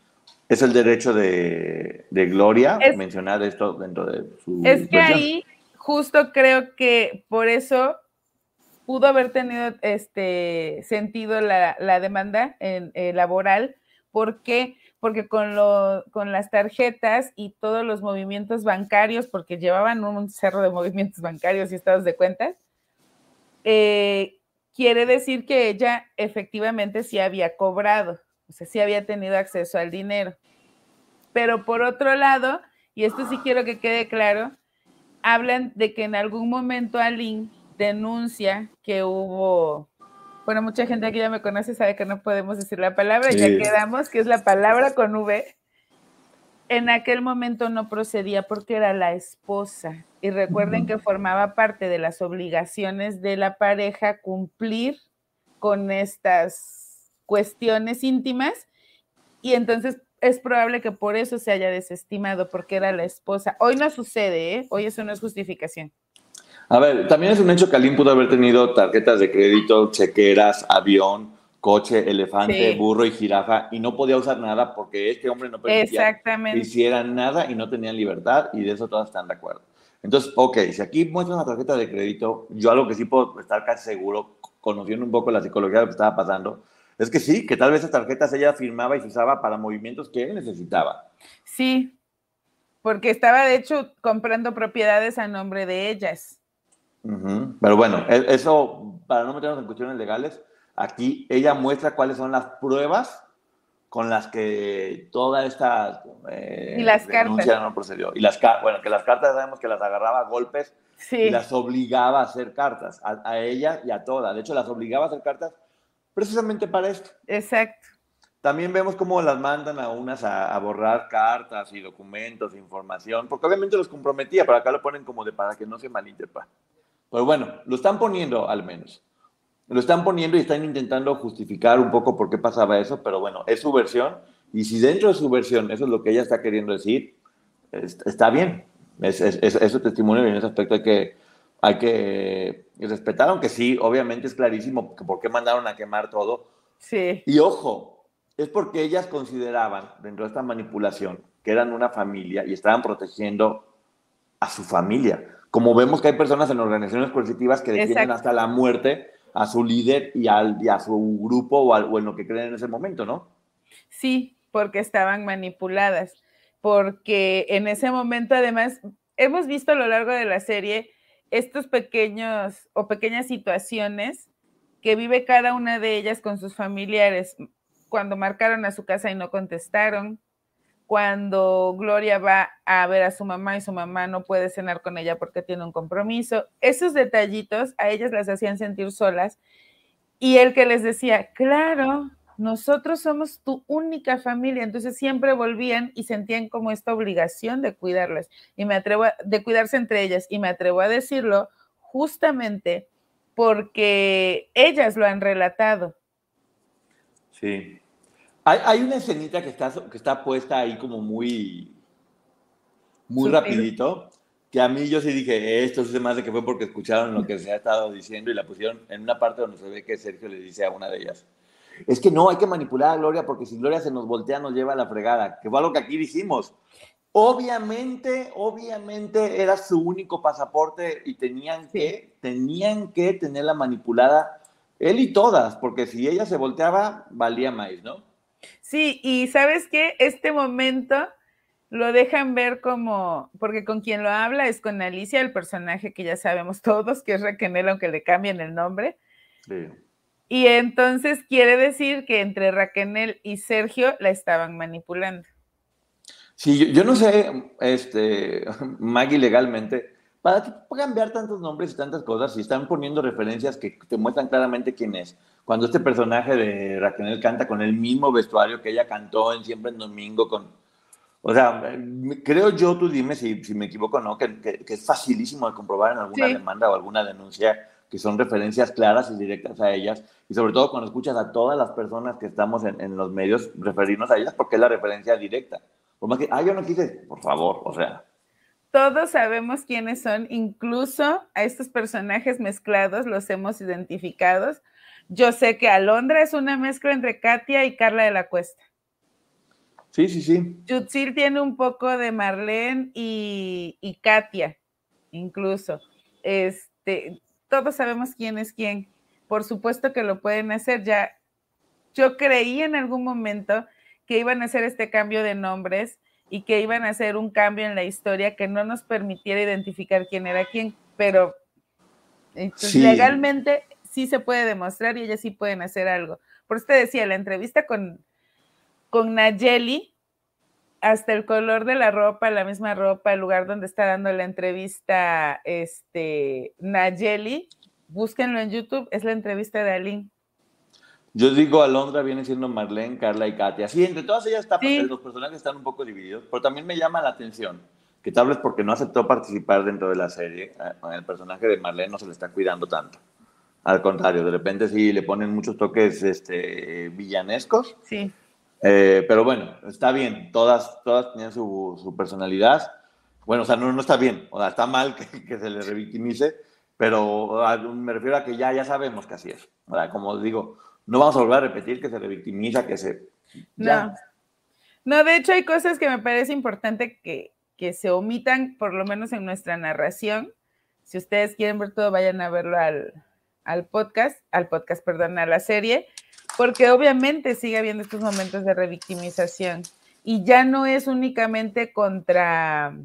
es el derecho de, de Gloria mencionar esto dentro de su. Es que ahí justo creo que por eso pudo haber tenido este sentido la, la demanda en, eh, laboral, porque porque con, lo, con las tarjetas y todos los movimientos bancarios, porque llevaban un cerro de movimientos bancarios y estados de cuentas, eh, quiere decir que ella efectivamente sí había cobrado, o sea, sí había tenido acceso al dinero. Pero por otro lado, y esto sí quiero que quede claro, hablan de que en algún momento Aline denuncia que hubo bueno, mucha gente aquí ya me conoce, sabe que no podemos decir la palabra, ya quedamos, que es la palabra con V. En aquel momento no procedía porque era la esposa. Y recuerden que formaba parte de las obligaciones de la pareja cumplir con estas cuestiones íntimas. Y entonces es probable que por eso se haya desestimado, porque era la esposa. Hoy no sucede, ¿eh? Hoy eso no es justificación. A ver, también es un hecho que Aline pudo haber tenido tarjetas de crédito, chequeras, avión, coche, elefante, burro y jirafa y no podía usar nada porque este hombre no permitía que hicieran nada y no tenían libertad y de eso todas están de acuerdo. Entonces, ok, si aquí muestra una tarjeta de crédito, yo algo que sí puedo estar casi seguro, conociendo un poco la psicología de lo que estaba pasando, es que sí, que tal vez esas tarjetas ella firmaba y se usaba para movimientos que él necesitaba. Sí, porque estaba de hecho comprando propiedades a nombre de ellas. Pero bueno, eso, para no meternos en cuestiones legales, aquí ella muestra cuáles son las pruebas con las que toda esta eh, y las denuncia no procedió. Y las bueno, que las cartas sabemos que las agarraba a golpes y las obligaba a hacer cartas, a, ella y a todas. De hecho, las obligaba a hacer cartas precisamente para esto. Exacto. También vemos cómo las mandan a unas a, borrar cartas y documentos, información, porque obviamente los comprometía, pero acá lo ponen como de para que no se malinterprete. Pero bueno, lo están poniendo al menos. Lo están poniendo y están intentando justificar un poco por qué pasaba eso, pero bueno, es su versión. Y si dentro de su versión eso es lo que ella está queriendo decir, está bien. Es, es, testimonio y en ese aspecto hay que, hay que respetar, aunque sí, obviamente es clarísimo por qué mandaron a quemar todo. Sí. Y ojo, es porque ellas consideraban dentro de esta manipulación que eran una familia y estaban protegiendo a su familia como vemos que hay personas en organizaciones coercitivas que defienden hasta la muerte a su líder y, al, a su grupo o, en lo que creen en ese momento, ¿no? Sí, porque estaban manipuladas, porque en ese momento además hemos visto a lo largo de la serie estos pequeños o pequeñas situaciones que vive cada una de ellas con sus familiares cuando marcaron a su casa y no contestaron, cuando Gloria va a ver a su mamá y su mamá no puede cenar con ella porque tiene un compromiso. Esos detallitos a ellas las hacían sentir solas y él que les decía, claro, nosotros somos tu única familia, entonces siempre volvían y sentían como esta obligación de cuidarlas y me atrevo a, de cuidarse entre ellas y me atrevo a decirlo justamente porque ellas lo han relatado. Sí. Hay, una escenita que está, que está puesta ahí como muy, muy rapidito, que a mí yo sí dije, esto se más de que fue porque escucharon lo que se ha estado diciendo y la pusieron en una parte donde se ve que Sergio le dice a una de ellas, es que no, hay que manipular a Gloria porque si Gloria se nos voltea nos lleva a la fregada, que fue algo que aquí dijimos. Obviamente, obviamente era su único pasaporte y tenían que, tenían que tenerla manipulada él y todas, porque si ella se volteaba, valía más, ¿no? Sí, y sabes qué, este momento lo dejan ver como, porque con quien lo habla es con Alicia, el personaje que ya sabemos todos, que es Raquel, aunque le cambien el nombre. Sí. Y entonces quiere decir que entre Raquel y Sergio la estaban manipulando. Sí, yo, no sé, este, Maggie, legalmente, ¿para qué cambiar tantos nombres y tantas cosas si están poniendo referencias que te muestran claramente quién es? Cuando este personaje de Raquel canta con el mismo vestuario que ella cantó en Siempre en Domingo, con, o sea, creo yo, tú dime si, si me equivoco o no, que, que, es facilísimo de comprobar en alguna demanda o alguna denuncia que son referencias claras y directas a ellas, y sobre todo cuando escuchas a todas las personas que estamos en, los medios referirnos a ellas, porque es la referencia directa. Por más que, ah, yo no quise, por favor, o sea. Todos sabemos quiénes son, incluso a estos personajes mezclados los hemos identificado. Yo sé que Alondra es una mezcla entre Katia y Carla de la Cuesta. Sí, sí, sí. Yutzil tiene un poco de Marlene y, y Katia, incluso. Este, todos sabemos quién es quién. Por supuesto que lo pueden hacer. Ya, yo creí en algún momento que iban a hacer este cambio de nombres y que iban a hacer un cambio en la historia que no nos permitiera identificar quién era quién, pero legalmente sí se puede demostrar y ellas sí pueden hacer algo. Por eso te decía, la entrevista con, con Nayeli, hasta el color de la ropa, la misma ropa, el lugar donde está dando la entrevista este, Nayeli, búsquenlo en YouTube, es la entrevista de Aline. Yo digo, Alondra viene siendo Marlene, Carla y Katia. Sí, entre todas ellas está, los personajes están un poco divididos, pero también me llama la atención que tal vez porque no aceptó participar dentro de la serie, eh, el personaje de Marlene no se le está cuidando tanto. Al contrario, de repente sí le ponen muchos toques este, villanescos. Sí. Eh, pero bueno, está bien, todas, todas tenían su, su, personalidad. Bueno, o sea, no, no está bien, o sea, está mal que, que se le revictimice, pero me refiero a que ya, ya sabemos que así es. Como digo, no vamos a volver a repetir que se revictimiza, que se... No. no, de hecho hay cosas que me parece importante que, que se omitan, por lo menos en nuestra narración. Si ustedes quieren ver todo, vayan a verlo al, al podcast, al podcast, perdón, a la serie porque obviamente sigue habiendo estos momentos de revictimización y ya no es únicamente contra,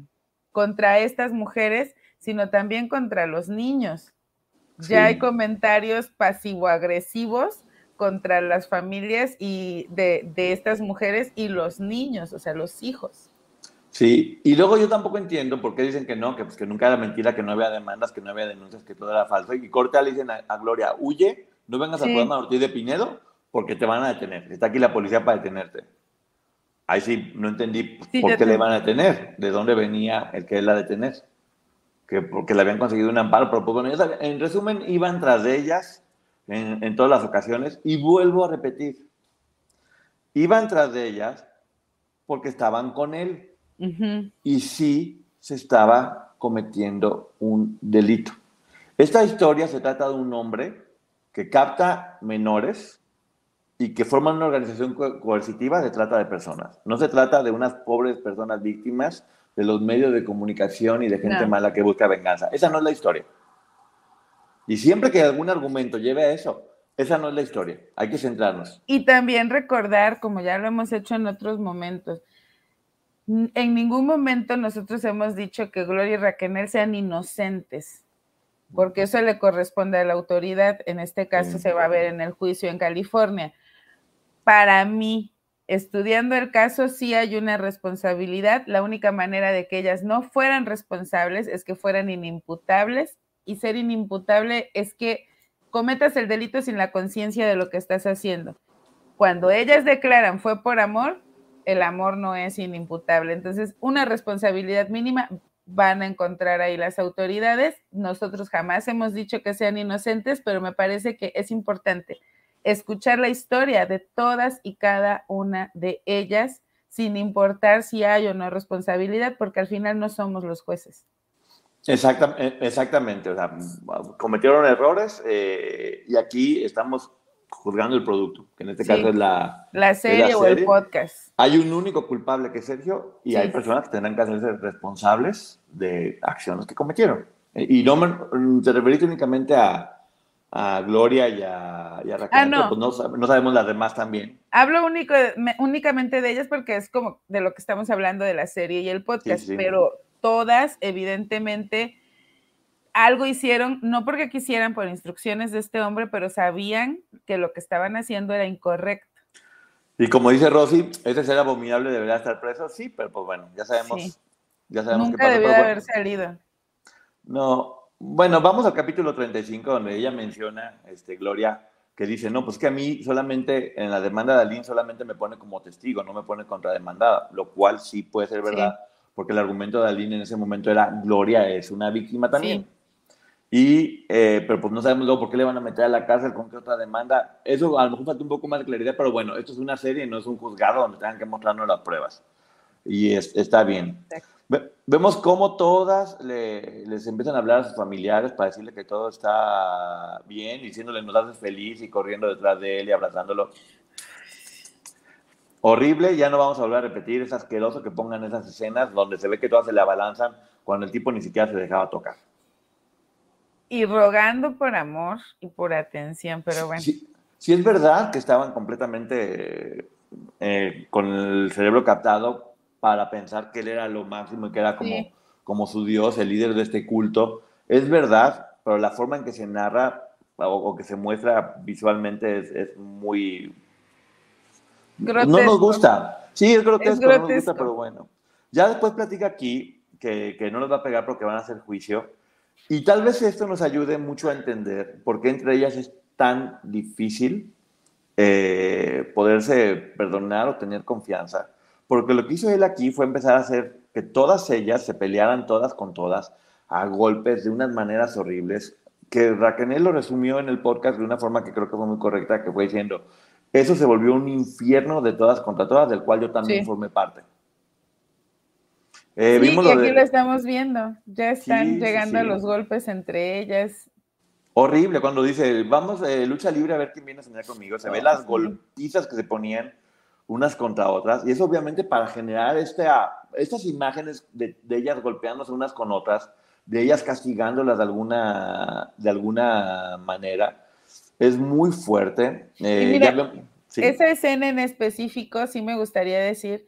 contra estas mujeres, sino también contra los niños. Ya hay comentarios pasivo-agresivos contra las familias y de, de, estas mujeres y los niños, o sea, los hijos. Sí, y luego yo tampoco entiendo por qué dicen que no, que, pues, que nunca era mentira, que no había demandas, que no había denuncias, que todo era falso. Y corta le dicen a, Gloria, huye, no vengas al programa Ortiz de Pinedo, porque te van a detener. Está aquí la policía para detenerte. Ahí sí, no entendí por qué le van a detener, de dónde venía el que la detener. Que porque le habían conseguido un amparo, pero pues, bueno, en resumen, iban tras de ellas en, todas las ocasiones y vuelvo a repetir, iban tras de ellas porque estaban con él y sí se estaba cometiendo un delito. Esta historia se trata de un hombre que capta menores y que forman una organización coercitiva de trata de personas. No se trata de unas pobres personas víctimas de los medios de comunicación y de gente mala que busca venganza. Esa no es la historia. Y siempre que algún argumento lleve a eso, esa no es la historia. Hay que centrarnos. Y también recordar, como ya lo hemos hecho en otros momentos, en ningún momento nosotros hemos dicho que Gloria y Raquel sean inocentes porque eso le corresponde a la autoridad. En este caso se va a ver en el juicio en California para mí, estudiando el caso, sí hay una responsabilidad. La única manera de que ellas no fueran responsables es que fueran inimputables y ser inimputable es que cometas el delito sin la conciencia de lo que estás haciendo. cuando ellas declaran fue por amor, el amor no es inimputable. Entonces, una responsabilidad mínima van a encontrar ahí las autoridades. Nosotros jamás hemos dicho que sean inocentes, pero me parece que es importante escuchar la historia de todas y cada una de ellas, sin importar si hay o no responsabilidad, porque al final no somos los jueces. Exactamente, exactamente. O sea, cometieron errores eh, y aquí estamos juzgando el producto, que en este caso es la, la serie, o el podcast. Hay un único culpable que es Sergio y hay personas que tendrán que hacerse responsables de acciones que cometieron. Y no me, te referiste únicamente a, a Gloria y a, Raquel, ah, no. Pues no, sabemos las demás también. Hablo único, únicamente de ellas porque es como de lo que estamos hablando de la serie y el podcast, pero todas evidentemente algo hicieron, no porque quisieran por instrucciones de este hombre, pero sabían que lo que estaban haciendo era incorrecto. Y como dice Rosy, ese ser abominable debería estar preso, sí, pero pues bueno, ya sabemos, ya sabemos Nunca debió haber salido. No, bueno, vamos al capítulo 35, donde ella menciona, este, Gloria, que dice, no, pues que a mí solamente, en la demanda de Aline solamente me pone como testigo, no me pone contrademandada, lo cual sí puede ser verdad, porque el argumento de Aline en ese momento era, Gloria es una víctima también. Y, eh, pero pues no sabemos luego por qué le van a meter a la cárcel, con qué otra demanda. Eso a lo mejor falta un poco más de claridad, pero bueno, esto es una serie, no es un juzgado donde tengan que mostrarnos las pruebas. Y está bien. Vemos cómo todas les empiezan a hablar a sus familiares para decirle que todo está bien, diciéndole nos haces feliz y corriendo detrás de él y abrazándolo. Horrible, ya no vamos a volver a repetir, es asqueroso que pongan esas escenas donde se ve que todas se le abalanzan cuando el tipo ni siquiera se dejaba tocar. Y rogando por amor y por atención, pero bueno. Sí, es verdad que estaban completamente eh, con el cerebro captado para pensar que él era lo máximo y que era como, como su Dios, el líder de este culto. Es verdad, pero la forma en que se narra o, que se muestra visualmente es, muy... No nos gusta. Sí, es grotesco, es grotesco. no nos gusta, pero bueno. Ya después platica aquí que, que no nos va a pegar porque van a hacer juicio. Y tal vez esto nos ayude mucho a entender por qué entre ellas es tan difícil eh, poderse perdonar o tener confianza porque lo que hizo él aquí fue empezar a hacer que todas ellas se pelearan todas con todas a golpes de unas maneras horribles, que Raquel lo resumió en el podcast de una forma que creo que fue muy correcta, que fue diciendo, eso se volvió un infierno de todas contra todas, del cual yo también formé parte. Eh, sí, y aquí lo, estamos viendo, ya están llegando los golpes entre ellas. Horrible, cuando dice, vamos, eh, lucha libre a ver quién viene a cenar conmigo, se ve las golpizas que se ponían unas contra otras. Y es obviamente para generar este, estas imágenes de, ellas golpeándose unas con otras, de ellas castigándolas de alguna, de alguna manera. Es muy fuerte. Eh, esa escena en específico, sí me gustaría decir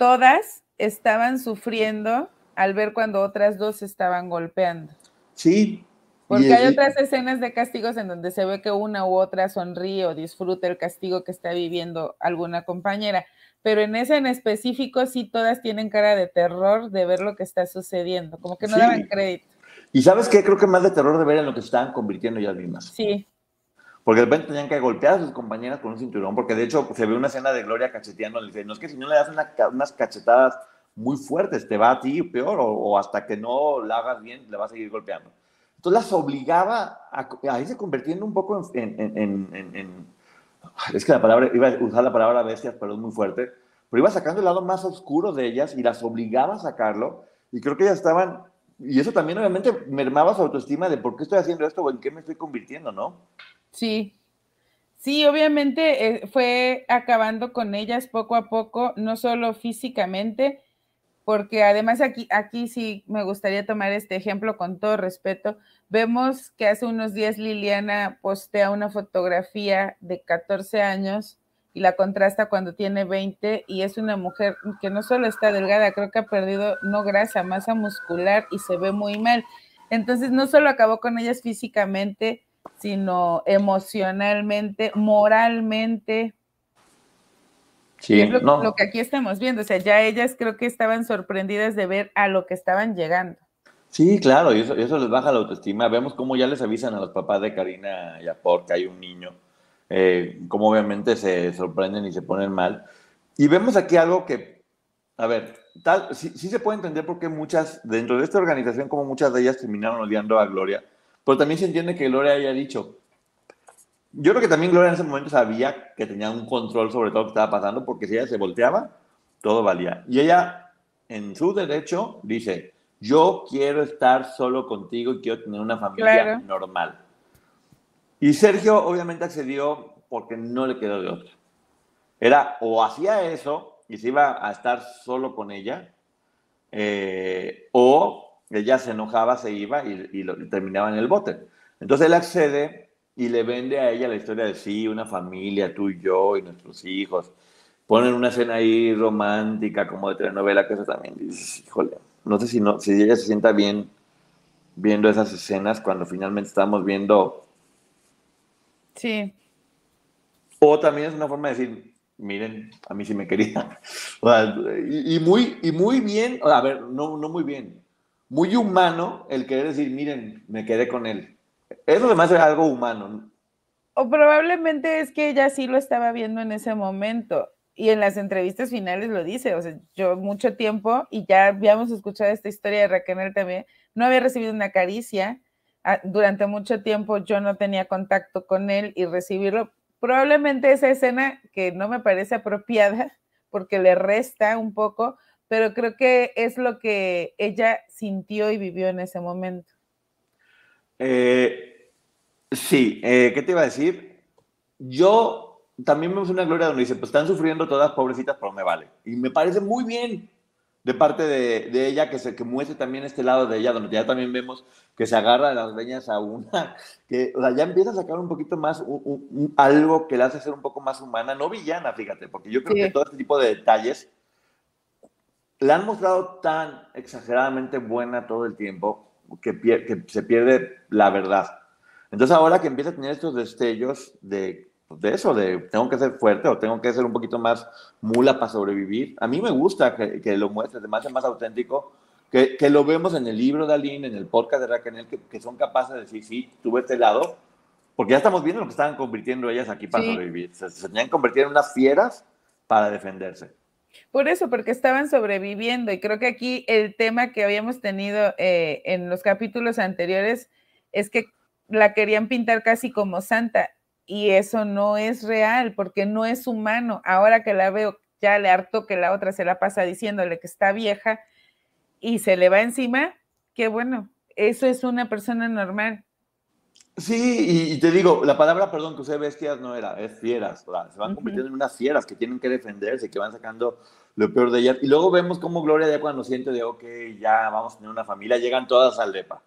todas estaban sufriendo al ver cuando otras dos estaban golpeando. Sí. Porque hay otras escenas de castigos en donde se ve que una u otra sonríe o disfruta el castigo que está viviendo alguna compañera, pero en ese en específico sí todas tienen cara de terror de ver lo que está sucediendo, como que no daban crédito. Y sabes qué, creo que más de terror de ver en lo que se estaban convirtiendo ellas mismas. Sí. Porque de repente tenían que golpear a sus compañeras con un cinturón, porque de hecho se ve una escena de Gloria cacheteando, le dice, no es que si no le das unas cachetadas muy fuertes, te va a ti peor, o, hasta que no la hagas bien, le va a seguir golpeando. Entonces las obligaba a, irse convirtiendo un poco en, Es que la palabra, iba a usar la palabra bestias, pero es muy fuerte, pero iba sacando el lado más oscuro de ellas y las obligaba a sacarlo, y creo que ellas estaban... Y eso también obviamente mermaba su autoestima de por qué estoy haciendo esto o en qué me estoy convirtiendo, ¿no? Sí, sí, obviamente eh, fue acabando con ellas poco a poco, no solo físicamente, porque además aquí, aquí sí me gustaría tomar este ejemplo con todo respeto. Vemos que hace unos días Liliana postea una fotografía de 14 años y la contrasta cuando tiene 20 y es una mujer que no solo está delgada, creo que ha perdido no grasa, masa muscular y se ve muy mal. Entonces no solo acabó con ellas físicamente, sino emocionalmente, moralmente. Sí, es lo, lo, que aquí estamos viendo. O sea, ya ellas creo que estaban sorprendidas de ver a lo que estaban llegando. Sí, claro, y eso, eso les baja la autoestima. Vemos cómo ya les avisan a los papás de Karina y a Por que hay un niño eh, como obviamente se sorprenden y se ponen mal. Y vemos aquí algo que, a ver, tal, sí, se puede entender por qué muchas, dentro de esta organización, como muchas de ellas terminaron odiando a Gloria, pero también se entiende que Gloria haya dicho, yo creo que también Gloria en ese momento sabía que tenía un control sobre todo lo que estaba pasando, porque si ella se volteaba, todo valía. Y ella, en su derecho, dice, yo quiero estar solo contigo y quiero tener una familia normal. Y Sergio obviamente accedió porque no le quedó de otra. Era o hacía eso y se iba a estar solo con ella, eh, o ella se enojaba, se iba y, terminaba en el bote. Entonces él accede y le vende a ella la historia de sí, una familia, tú y yo y nuestros hijos. Ponen una escena ahí romántica, como de telenovela, que eso también dices, híjole, no sé si, no, si ella se sienta bien viendo esas escenas cuando finalmente estamos viendo Sí. O también es una forma de decir, miren, a mí sí me quería. y, muy, y muy bien, a ver, no, no muy bien, muy humano el querer decir, miren, me quedé con él. Eso además es algo humano. O probablemente es que ella sí lo estaba viendo en ese momento y en las entrevistas finales lo dice, o sea, yo mucho tiempo, y ya habíamos escuchado esta historia de Raquel también, no había recibido una caricia, Ah, durante mucho tiempo yo no tenía contacto con él y recibirlo. Probablemente esa escena que no me parece apropiada porque le resta un poco, pero creo que es lo que ella sintió y vivió en ese momento. Eh, sí, eh, ¿qué te iba a decir? Yo también me una gloria donde dice, pues están sufriendo todas pobrecitas, pero me vale. Y me parece muy bien de parte de, ella, que, se, que muestre también este lado de ella, donde ya también vemos que se agarra de las veñas a una, que o sea, ya empieza a sacar un poquito más algo que la hace ser un poco más humana, no villana, fíjate, porque yo creo que todo este tipo de detalles la han mostrado tan exageradamente buena todo el tiempo que, que se pierde la verdad. Entonces ahora que empieza a tener estos destellos de de eso, de tengo que ser fuerte o tengo que ser un poquito más mula para sobrevivir. A mí me gusta que, lo muestres, además es más auténtico, que, que, lo vemos en el libro de Aline, en el podcast de Raquel, que, que, son capaces de decir, sí, tuve este lado, porque ya estamos viendo lo que estaban convirtiendo ellas aquí para sobrevivir. Se, se tenían que convertir en unas fieras para defenderse. Por eso, porque estaban sobreviviendo y creo que aquí el tema que habíamos tenido eh, en los capítulos anteriores es que la querían pintar casi como santa y eso no es real porque no es humano. Ahora que la veo, ya le harto que la otra se la pasa diciéndole que está vieja y se le va encima, qué bueno, eso es una persona normal. Sí, y, te digo, la palabra, perdón, que usé bestias no era, es fieras, se van convirtiendo en unas fieras que tienen que defenderse, que van sacando lo peor de ellas. Y luego vemos cómo Gloria ya cuando siente de, ok, ya vamos a tener una familia, llegan todas al DEPA.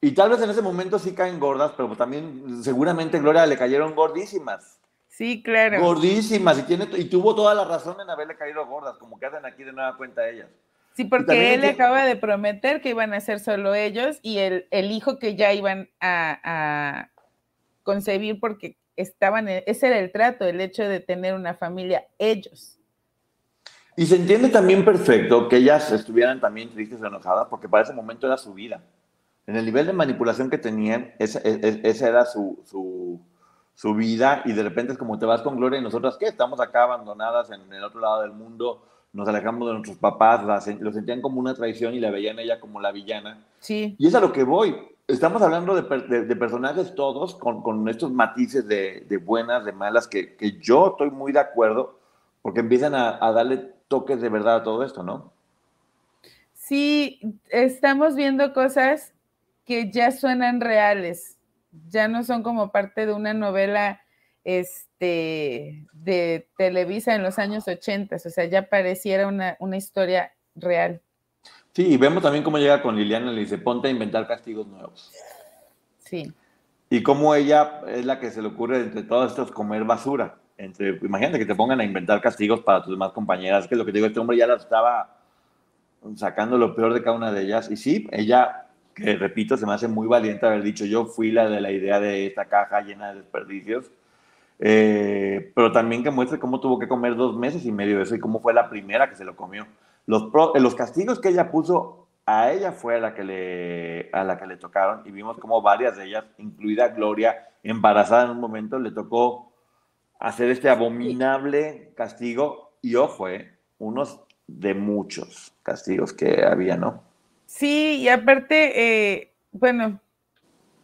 Y tal vez en ese momento sí caen gordas, pero también seguramente Gloria le cayeron gordísimas. Sí, claro. Gordísimas. Y, tiene, y tuvo toda la razón en haberle caído gordas, como que hacen aquí de nueva cuenta ellas. Sí, porque él le acaba de prometer que iban a ser solo ellos y el, el hijo que ya iban a, a, concebir porque estaban, ese era el trato, el hecho de tener una familia ellos. Y se entiende también perfecto que ellas estuvieran también tristes o enojadas porque para ese momento era su vida en el nivel de manipulación que tenían, esa, e, e, esa era su, su, su, vida y de repente es como te vas con Gloria y nosotras, ¿qué? Estamos acá abandonadas en el otro lado del mundo, nos alejamos de nuestros papás, lo sentían como una traición y la veían ella como la villana. Sí. Y es a lo que voy. Estamos hablando de, de, personajes todos con, con estos matices de, de, buenas, de malas, que, que, yo estoy muy de acuerdo porque empiezan a, a darle toques de verdad a todo esto, ¿no? Sí, estamos viendo cosas que ya suenan reales, ya no son como parte de una novela este, de Televisa en los años 80, o sea, ya pareciera una, una historia real. Sí, y vemos también cómo llega con Liliana y le dice, ponte a inventar castigos nuevos. Sí. Y cómo ella es la que se le ocurre entre todos estos comer basura. Entre, imagínate que te pongan a inventar castigos para tus demás compañeras, que es lo que te digo, este hombre ya las estaba sacando lo peor de cada una de ellas. Y sí, ella, que repito, se me hace muy valiente haber dicho, yo fui la de la idea de esta caja llena de desperdicios. Eh, pero también que muestre cómo tuvo que comer dos meses y medio de eso y cómo fue la primera que se lo comió. Los, los castigos que ella puso a ella fue a la, que le, a la que le tocaron y vimos como varias de ellas, incluida Gloria, embarazada en un momento, le tocó hacer este abominable castigo y ojo, eh, unos de muchos castigos que había, ¿no? Sí, y aparte, eh, bueno,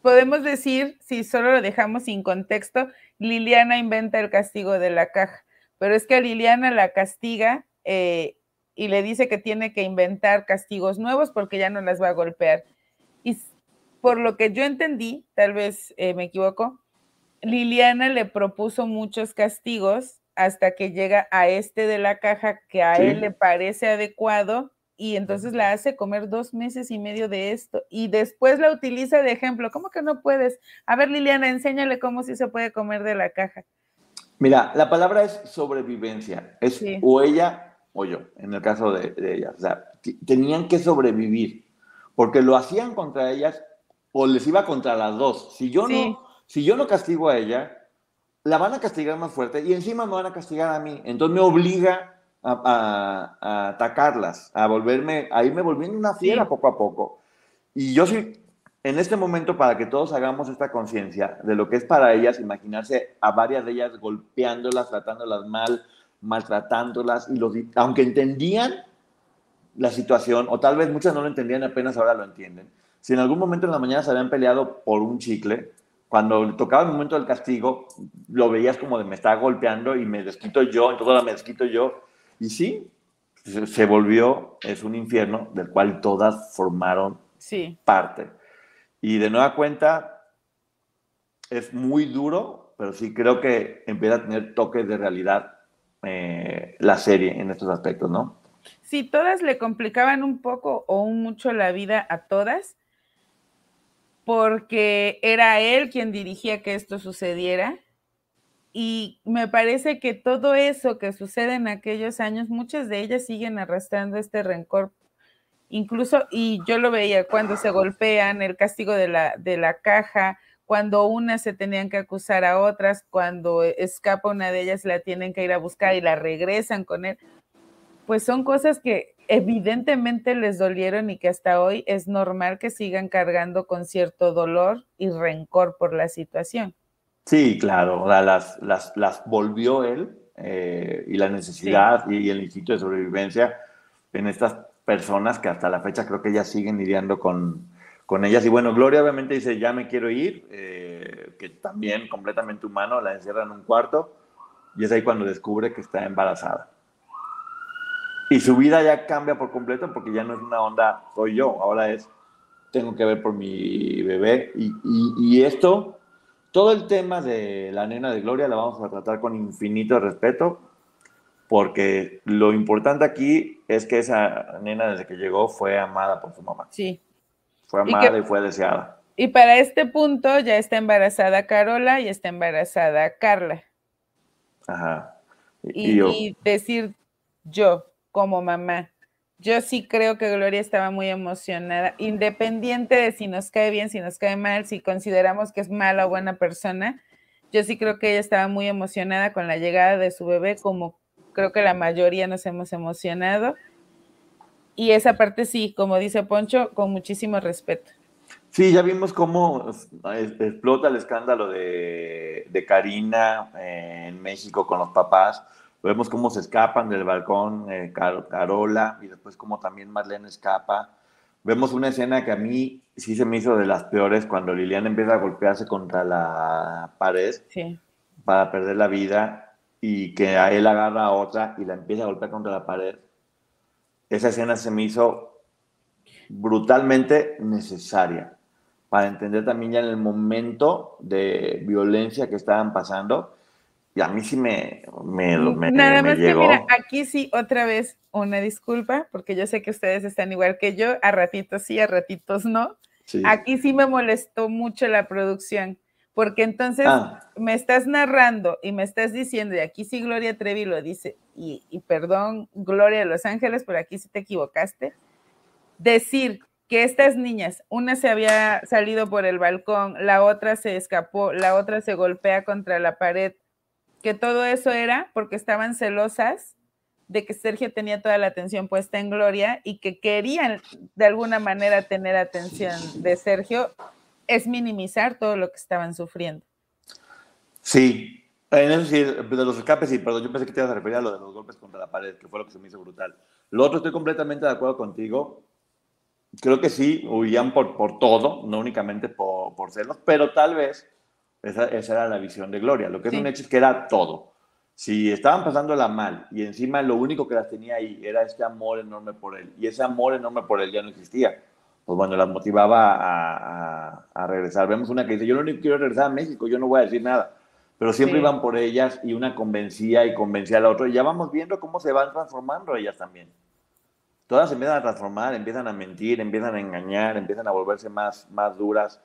podemos decir, si solo lo dejamos sin contexto, Liliana inventa el castigo de la caja, pero es que a Liliana la castiga eh, y le dice que tiene que inventar castigos nuevos porque ya no las va a golpear. Y por lo que yo entendí, tal vez eh, me equivoco, Liliana le propuso muchos castigos hasta que llega a este de la caja que a él le parece adecuado y entonces la hace comer dos meses y medio de esto y después la utiliza de ejemplo. ¿Cómo que no puedes? A ver, Liliana, enséñale cómo sí se puede comer de la caja. Mira, la palabra es sobrevivencia. Es o ella o yo, en el caso de, ellas. O sea, tenían que sobrevivir porque lo hacían contra ellas o les iba contra las dos. Si yo no, si yo no castigo a ella, la van a castigar más fuerte y encima me van a castigar a mí. Entonces me obliga a, atacarlas, a volverme, a irme volviendo una fiera poco a poco. Y yo sí, en este momento, para que todos hagamos esta conciencia de lo que es para ellas, imaginarse a varias de ellas golpeándolas, tratándolas mal, maltratándolas, y los, aunque entendían la situación, o tal vez muchas no lo entendían, apenas ahora lo entienden. Si en algún momento en la mañana se habían peleado por un chicle, cuando tocaba el momento del castigo, lo veías como de me está golpeando y me desquito yo, entonces ahora me desquito yo. Y sí, se volvió, es un infierno del cual todas formaron sí. parte. Y de nueva cuenta, es muy duro, pero sí creo que empieza a tener toques de realidad eh, la serie en estos aspectos, ¿no? Sí, todas le complicaban un poco o un mucho la vida a todas, porque era él quien dirigía que esto sucediera. Y me parece que todo eso que sucede en aquellos años, muchas de ellas siguen arrastrando este rencor. Incluso, y yo lo veía cuando se golpean, el castigo de la, de la caja, cuando unas se tenían que acusar a otras, cuando escapa una de ellas la tienen que ir a buscar y la regresan con él. Pues son cosas que evidentemente les dolieron y que hasta hoy es normal que sigan cargando con cierto dolor y rencor por la situación. Sí, claro, las, las, las volvió él eh, y la necesidad y el instinto de sobrevivencia en estas personas que hasta la fecha creo que ya siguen lidiando con, con ellas. Y bueno, Gloria obviamente dice, ya me quiero ir, eh, que también completamente humano, la encierra en un cuarto y es ahí cuando descubre que está embarazada. Y su vida ya cambia por completo porque ya no es una onda, soy yo, ahora es, tengo que ver por mi bebé. Y, y, esto, todo el tema de la nena de Gloria la vamos a tratar con infinito respeto porque lo importante aquí es que esa nena desde que llegó fue amada por su mamá. Sí. Fue amada y, fue deseada. Y para este punto ya está embarazada Carola y está embarazada Carla. Ajá. Y, y decir yo, como mamá. Yo sí creo que Gloria estaba muy emocionada, independiente de si nos cae bien, si nos cae mal, si consideramos que es mala o buena persona. Yo sí creo que ella estaba muy emocionada con la llegada de su bebé, como creo que la mayoría nos hemos emocionado. Y esa parte sí, como dice Poncho, con muchísimo respeto. Sí, ya vimos cómo explota el escándalo de, Karina en México con los papás Vemos cómo se escapan del balcón eh, Carola y después cómo también Marlene escapa. Vemos una escena que a mí sí se me hizo de las peores cuando Liliana empieza a golpearse contra la pared para perder la vida y que a él agarra a otra y la empieza a golpear contra la pared. Esa escena se me hizo brutalmente necesaria para entender también ya en el momento de violencia que estaban pasando y a mí sí me, me, me Nada más llegó. que mira, aquí sí, otra vez, una disculpa, porque yo sé que ustedes están igual que yo, a ratitos sí, a ratitos no. Sí. Aquí sí me molestó mucho la producción, porque entonces Ah. me estás narrando y me estás diciendo, y aquí sí Gloria Trevi lo dice, y, y perdón, Gloria de Los Ángeles, pero aquí sí te equivocaste, decir que estas niñas, una se había salido por el balcón, la otra se escapó, la otra se golpea contra la pared, que todo eso era porque estaban celosas de que Sergio tenía toda la atención puesta en Gloria y que querían de alguna manera tener atención de Sergio, es minimizar todo lo que estaban sufriendo. Sí, en eso sí, de los escapes sí, perdón, yo pensé que te ibas a referir a lo de los golpes contra la pared, que fue lo que se me hizo brutal. Lo otro, estoy completamente de acuerdo contigo. Creo que sí, huían por, por todo, no únicamente por, por celos, pero tal vez esa, esa era la visión de Gloria. Lo que es un hecho es que era todo. Si estaban pasándola mal y encima lo único que las tenía ahí era este amor enorme por él, y ese amor enorme por él ya no existía, pues bueno, las motivaba a, a- a regresar. Vemos una que dice, yo lo único que quiero es regresar a México, yo no voy a decir nada. Pero siempre Sí. iban por ellas y una convencía y convencía a la otra. Y ya vamos viendo cómo se van transformando ellas también. Todas se empiezan a transformar, empiezan a mentir, empiezan a engañar, empiezan a volverse más, más duras.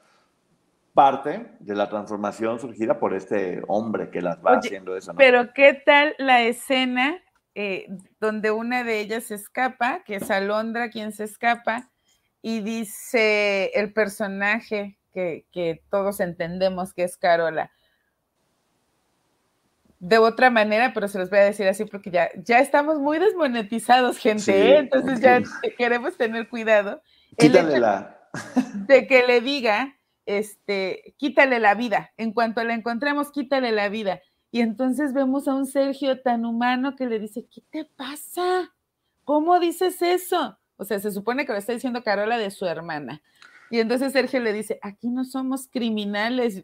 Parte de la transformación surgida por este hombre que las va Oye, haciendo eso. ¿no? Pero ¿qué tal la escena eh, donde una de ellas se escapa, que es Alondra quien se escapa, y dice el personaje que, que todos entendemos que es Carola? De otra manera, pero se los voy a decir así porque ya, ya estamos muy desmonetizados, gente, Sí, ¿eh? entonces ya queremos tener cuidado. El Quítale hecho- la... de que le diga, este, quítale la vida. En cuanto la encontremos, quítale la vida. Y entonces vemos a un Sergio tan humano que le dice, ¿qué te pasa? ¿Cómo dices eso? O sea, se supone que lo está diciendo Carola de su hermana. Y entonces Sergio le dice, aquí no somos criminales.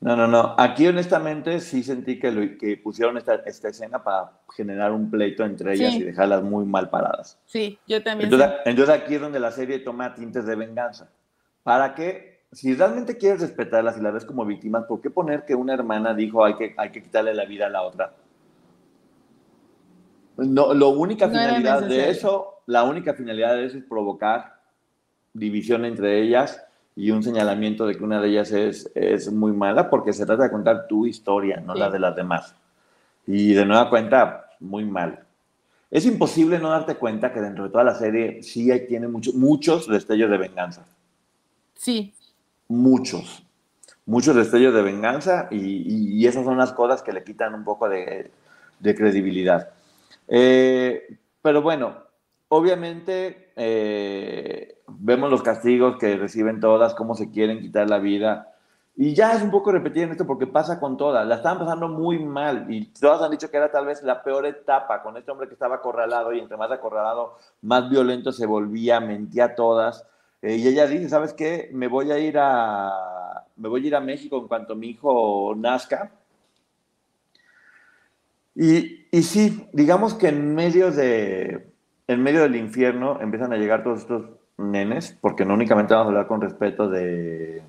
No, no, no. Aquí honestamente sí sentí que, lo- que pusieron esta, esta escena para generar un pleito entre ellas Sí. y dejarlas muy mal paradas. Sí, yo también. Entonces, sé. entonces aquí es donde la serie toma tintes de venganza. ¿Para qué? Si realmente quieres respetarlas y las ves como víctimas, ¿por qué poner que una hermana dijo hay que, hay que quitarle la vida a la otra? No, la única No finalidad de eso, la única finalidad de eso es provocar división entre ellas y un señalamiento de que una de ellas es, es muy mala porque se trata de contar tu historia, no Sí. la de las demás. Y de nueva cuenta, muy mal. Es imposible no darte cuenta que dentro de toda la serie sí hay, tiene mucho- muchos destellos de venganza. Sí, Muchos. Muchos destellos de venganza y, y- y esas son las cosas que le quitan un poco de, de credibilidad. Eh, pero bueno, obviamente eh, vemos los castigos que reciben todas, cómo se quieren quitar la vida. Y ya es un poco repetir en esto porque pasa con todas. La estaban pasando muy mal y todas han dicho que era tal vez la peor etapa con este hombre que estaba acorralado y entre más acorralado, más violento se volvía, mentía a todas. Eh, y ella dice, ¿sabes qué? Me voy a ir a, me voy a ir a México en cuanto mi hijo nazca. Y, y sí, digamos que en medio, de, en medio del infierno empiezan a llegar todos estos nenes, porque no únicamente vamos a hablar con respeto de,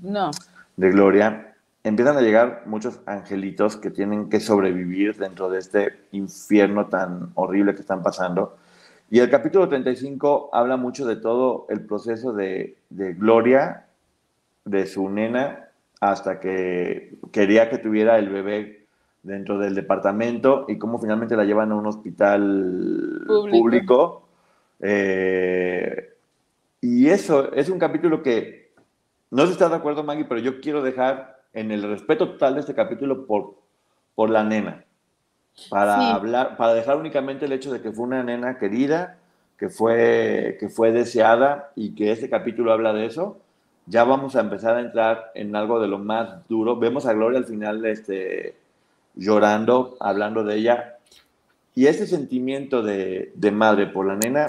no. de Gloria, empiezan a llegar muchos angelitos que tienen que sobrevivir dentro de este infierno tan horrible que están pasando. Y el capítulo 35 habla mucho de todo el proceso de, de Gloria, de su nena, hasta que quería que tuviera el bebé dentro del departamento y cómo finalmente la llevan a un hospital Público. público. Eh, y eso es un capítulo que no sé si estás de acuerdo, Maggie, pero yo quiero dejar en el respeto total de este capítulo por, por la nena. Para Sí. hablar, para dejar únicamente el hecho de que fue una nena querida, que fue, que fue deseada y que este capítulo habla de eso. ya vamos a empezar a entrar en algo de lo más duro. Vemos a Gloria al final este, llorando, hablando de ella. Y ese sentimiento de, de madre por la nena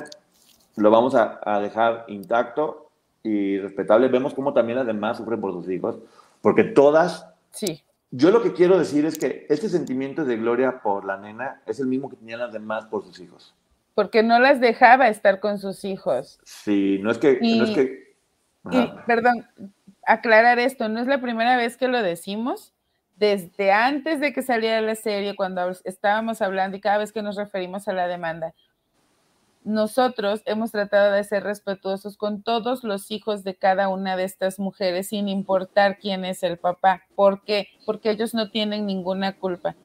lo vamos a, a, dejar intacto y respetable. Vemos cómo también las demás sufren por sus hijos, porque todas... Sí. Yo lo que quiero decir es que este sentimiento de Gloria por la nena es el mismo que tenían las demás por sus hijos. Porque no las dejaba estar con sus hijos. Sí, no es que... Y, no es que y, perdón, aclarar esto, no es la primera vez que lo decimos. Desde antes de que saliera la serie, cuando estábamos hablando y cada vez que nos referimos a la demanda, nosotros hemos tratado de ser respetuosos con todos los hijos de cada una de estas mujeres, sin importar quién es el papá. ¿Por qué? Porque ellos no tienen ninguna culpa.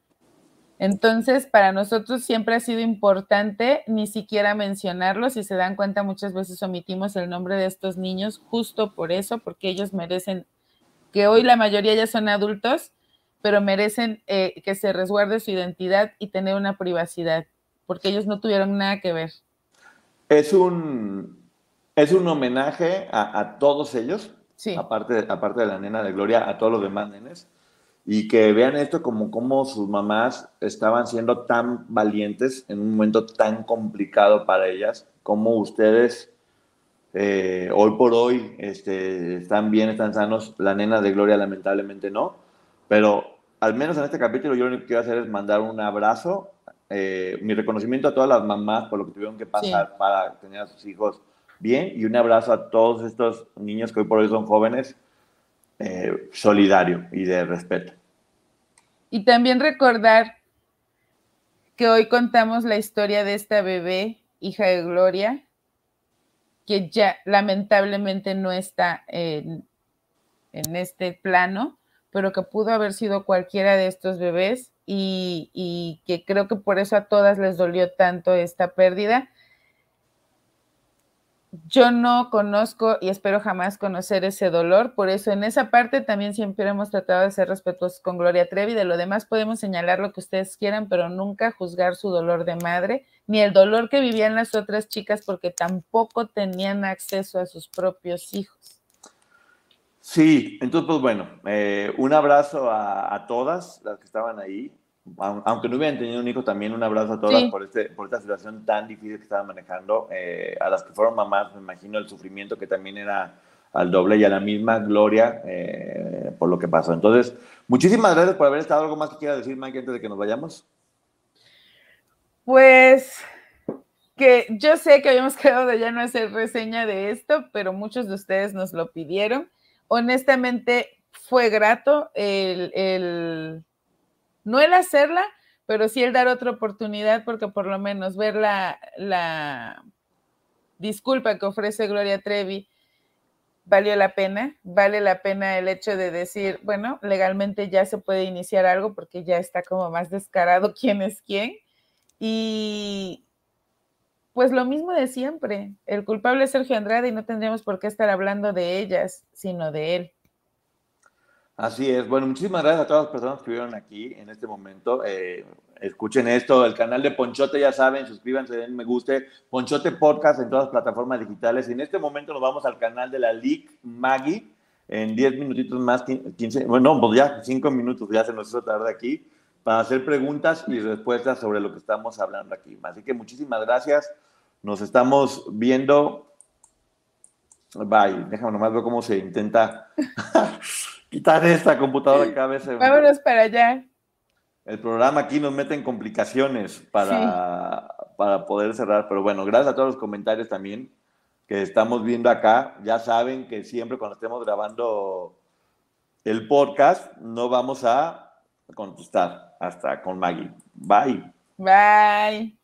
Entonces, para nosotros siempre ha sido importante ni siquiera mencionarlo. Si se dan cuenta, muchas veces omitimos el nombre de estos niños justo por eso, porque ellos merecen, que hoy la mayoría ya son adultos, pero merecen eh, que se resguarde su identidad y tener una privacidad, porque ellos no tuvieron nada que ver. Es un, es un homenaje a, a todos ellos, sí. aparte, aparte de la nena de Gloria, a todos los demás nenes y que vean esto como cómo sus mamás estaban siendo tan valientes en un momento tan complicado para ellas, como ustedes eh, hoy por hoy este, están bien, están sanos, la nena de Gloria lamentablemente no, pero al menos en este capítulo yo lo único que quiero hacer es mandar un abrazo, eh, mi reconocimiento a todas las mamás por lo que tuvieron que pasar Sí. para tener a sus hijos bien y un abrazo a todos estos niños que hoy por hoy son jóvenes eh, solidario y de respeto. Y también recordar que hoy contamos la historia de esta bebé, hija de Gloria, que ya lamentablemente no está en, en este plano, pero que pudo haber sido cualquiera de estos bebés y, que creo que por eso a todas les dolió tanto esta pérdida yo no conozco y espero jamás conocer ese dolor, por eso en esa parte también siempre hemos tratado de ser respetuosos con Gloria Trevi, de lo demás podemos señalar lo que ustedes quieran, pero nunca juzgar su dolor de madre, ni el dolor que vivían las otras chicas porque tampoco tenían acceso a sus propios hijos. Sí, entonces pues bueno, eh, un abrazo a, a, todas las que estaban ahí, aunque no hubieran tenido un hijo, también un abrazo a todas Sí. por, este, por esta situación tan difícil que estaban manejando. Eh, a las que fueron mamás, me imagino el sufrimiento que también era al doble y a la misma Gloria eh, por lo que pasó. Entonces, muchísimas gracias por haber estado. ¿Algo más que quiera decir, Mike, antes de que nos vayamos? Pues que yo sé que habíamos quedado de ya no hacer reseña de esto, pero muchos de ustedes nos lo pidieron. Honestamente, fue grato el, el no el hacerla, pero sí el dar otra oportunidad, porque por lo menos ver la, la disculpa que ofrece Gloria Trevi valió la pena, vale la pena el hecho de decir, bueno, legalmente ya se puede iniciar algo porque ya está como más descarado quién es quién. Y pues lo mismo de siempre, el culpable es Sergio Andrade y no tendríamos por qué estar hablando de ellas, sino de él. Así es. Bueno, muchísimas gracias a todas las personas que estuvieron aquí en este momento. Eh, escuchen esto, el canal de Ponchote, ya saben, suscríbanse, den me guste. Ponchote Podcast en todas las plataformas digitales. Y en este momento nos vamos al canal de la League Maggie. En 10 minutitos más, 15, bueno, pues ya 5 minutos ya se nos hizo tarde aquí para hacer preguntas y respuestas sobre lo que estamos hablando aquí. Así que muchísimas gracias. Nos estamos viendo. Bye. Déjame nomás ver cómo se intenta quitar esta computadora cada vez. se- Vámonos para allá. El programa aquí nos mete en complicaciones para, para poder cerrar. Pero bueno, gracias a todos los comentarios también que estamos viendo acá. Ya saben que siempre cuando estemos grabando el podcast no vamos a contestar hasta con Maggie. Bye. Bye.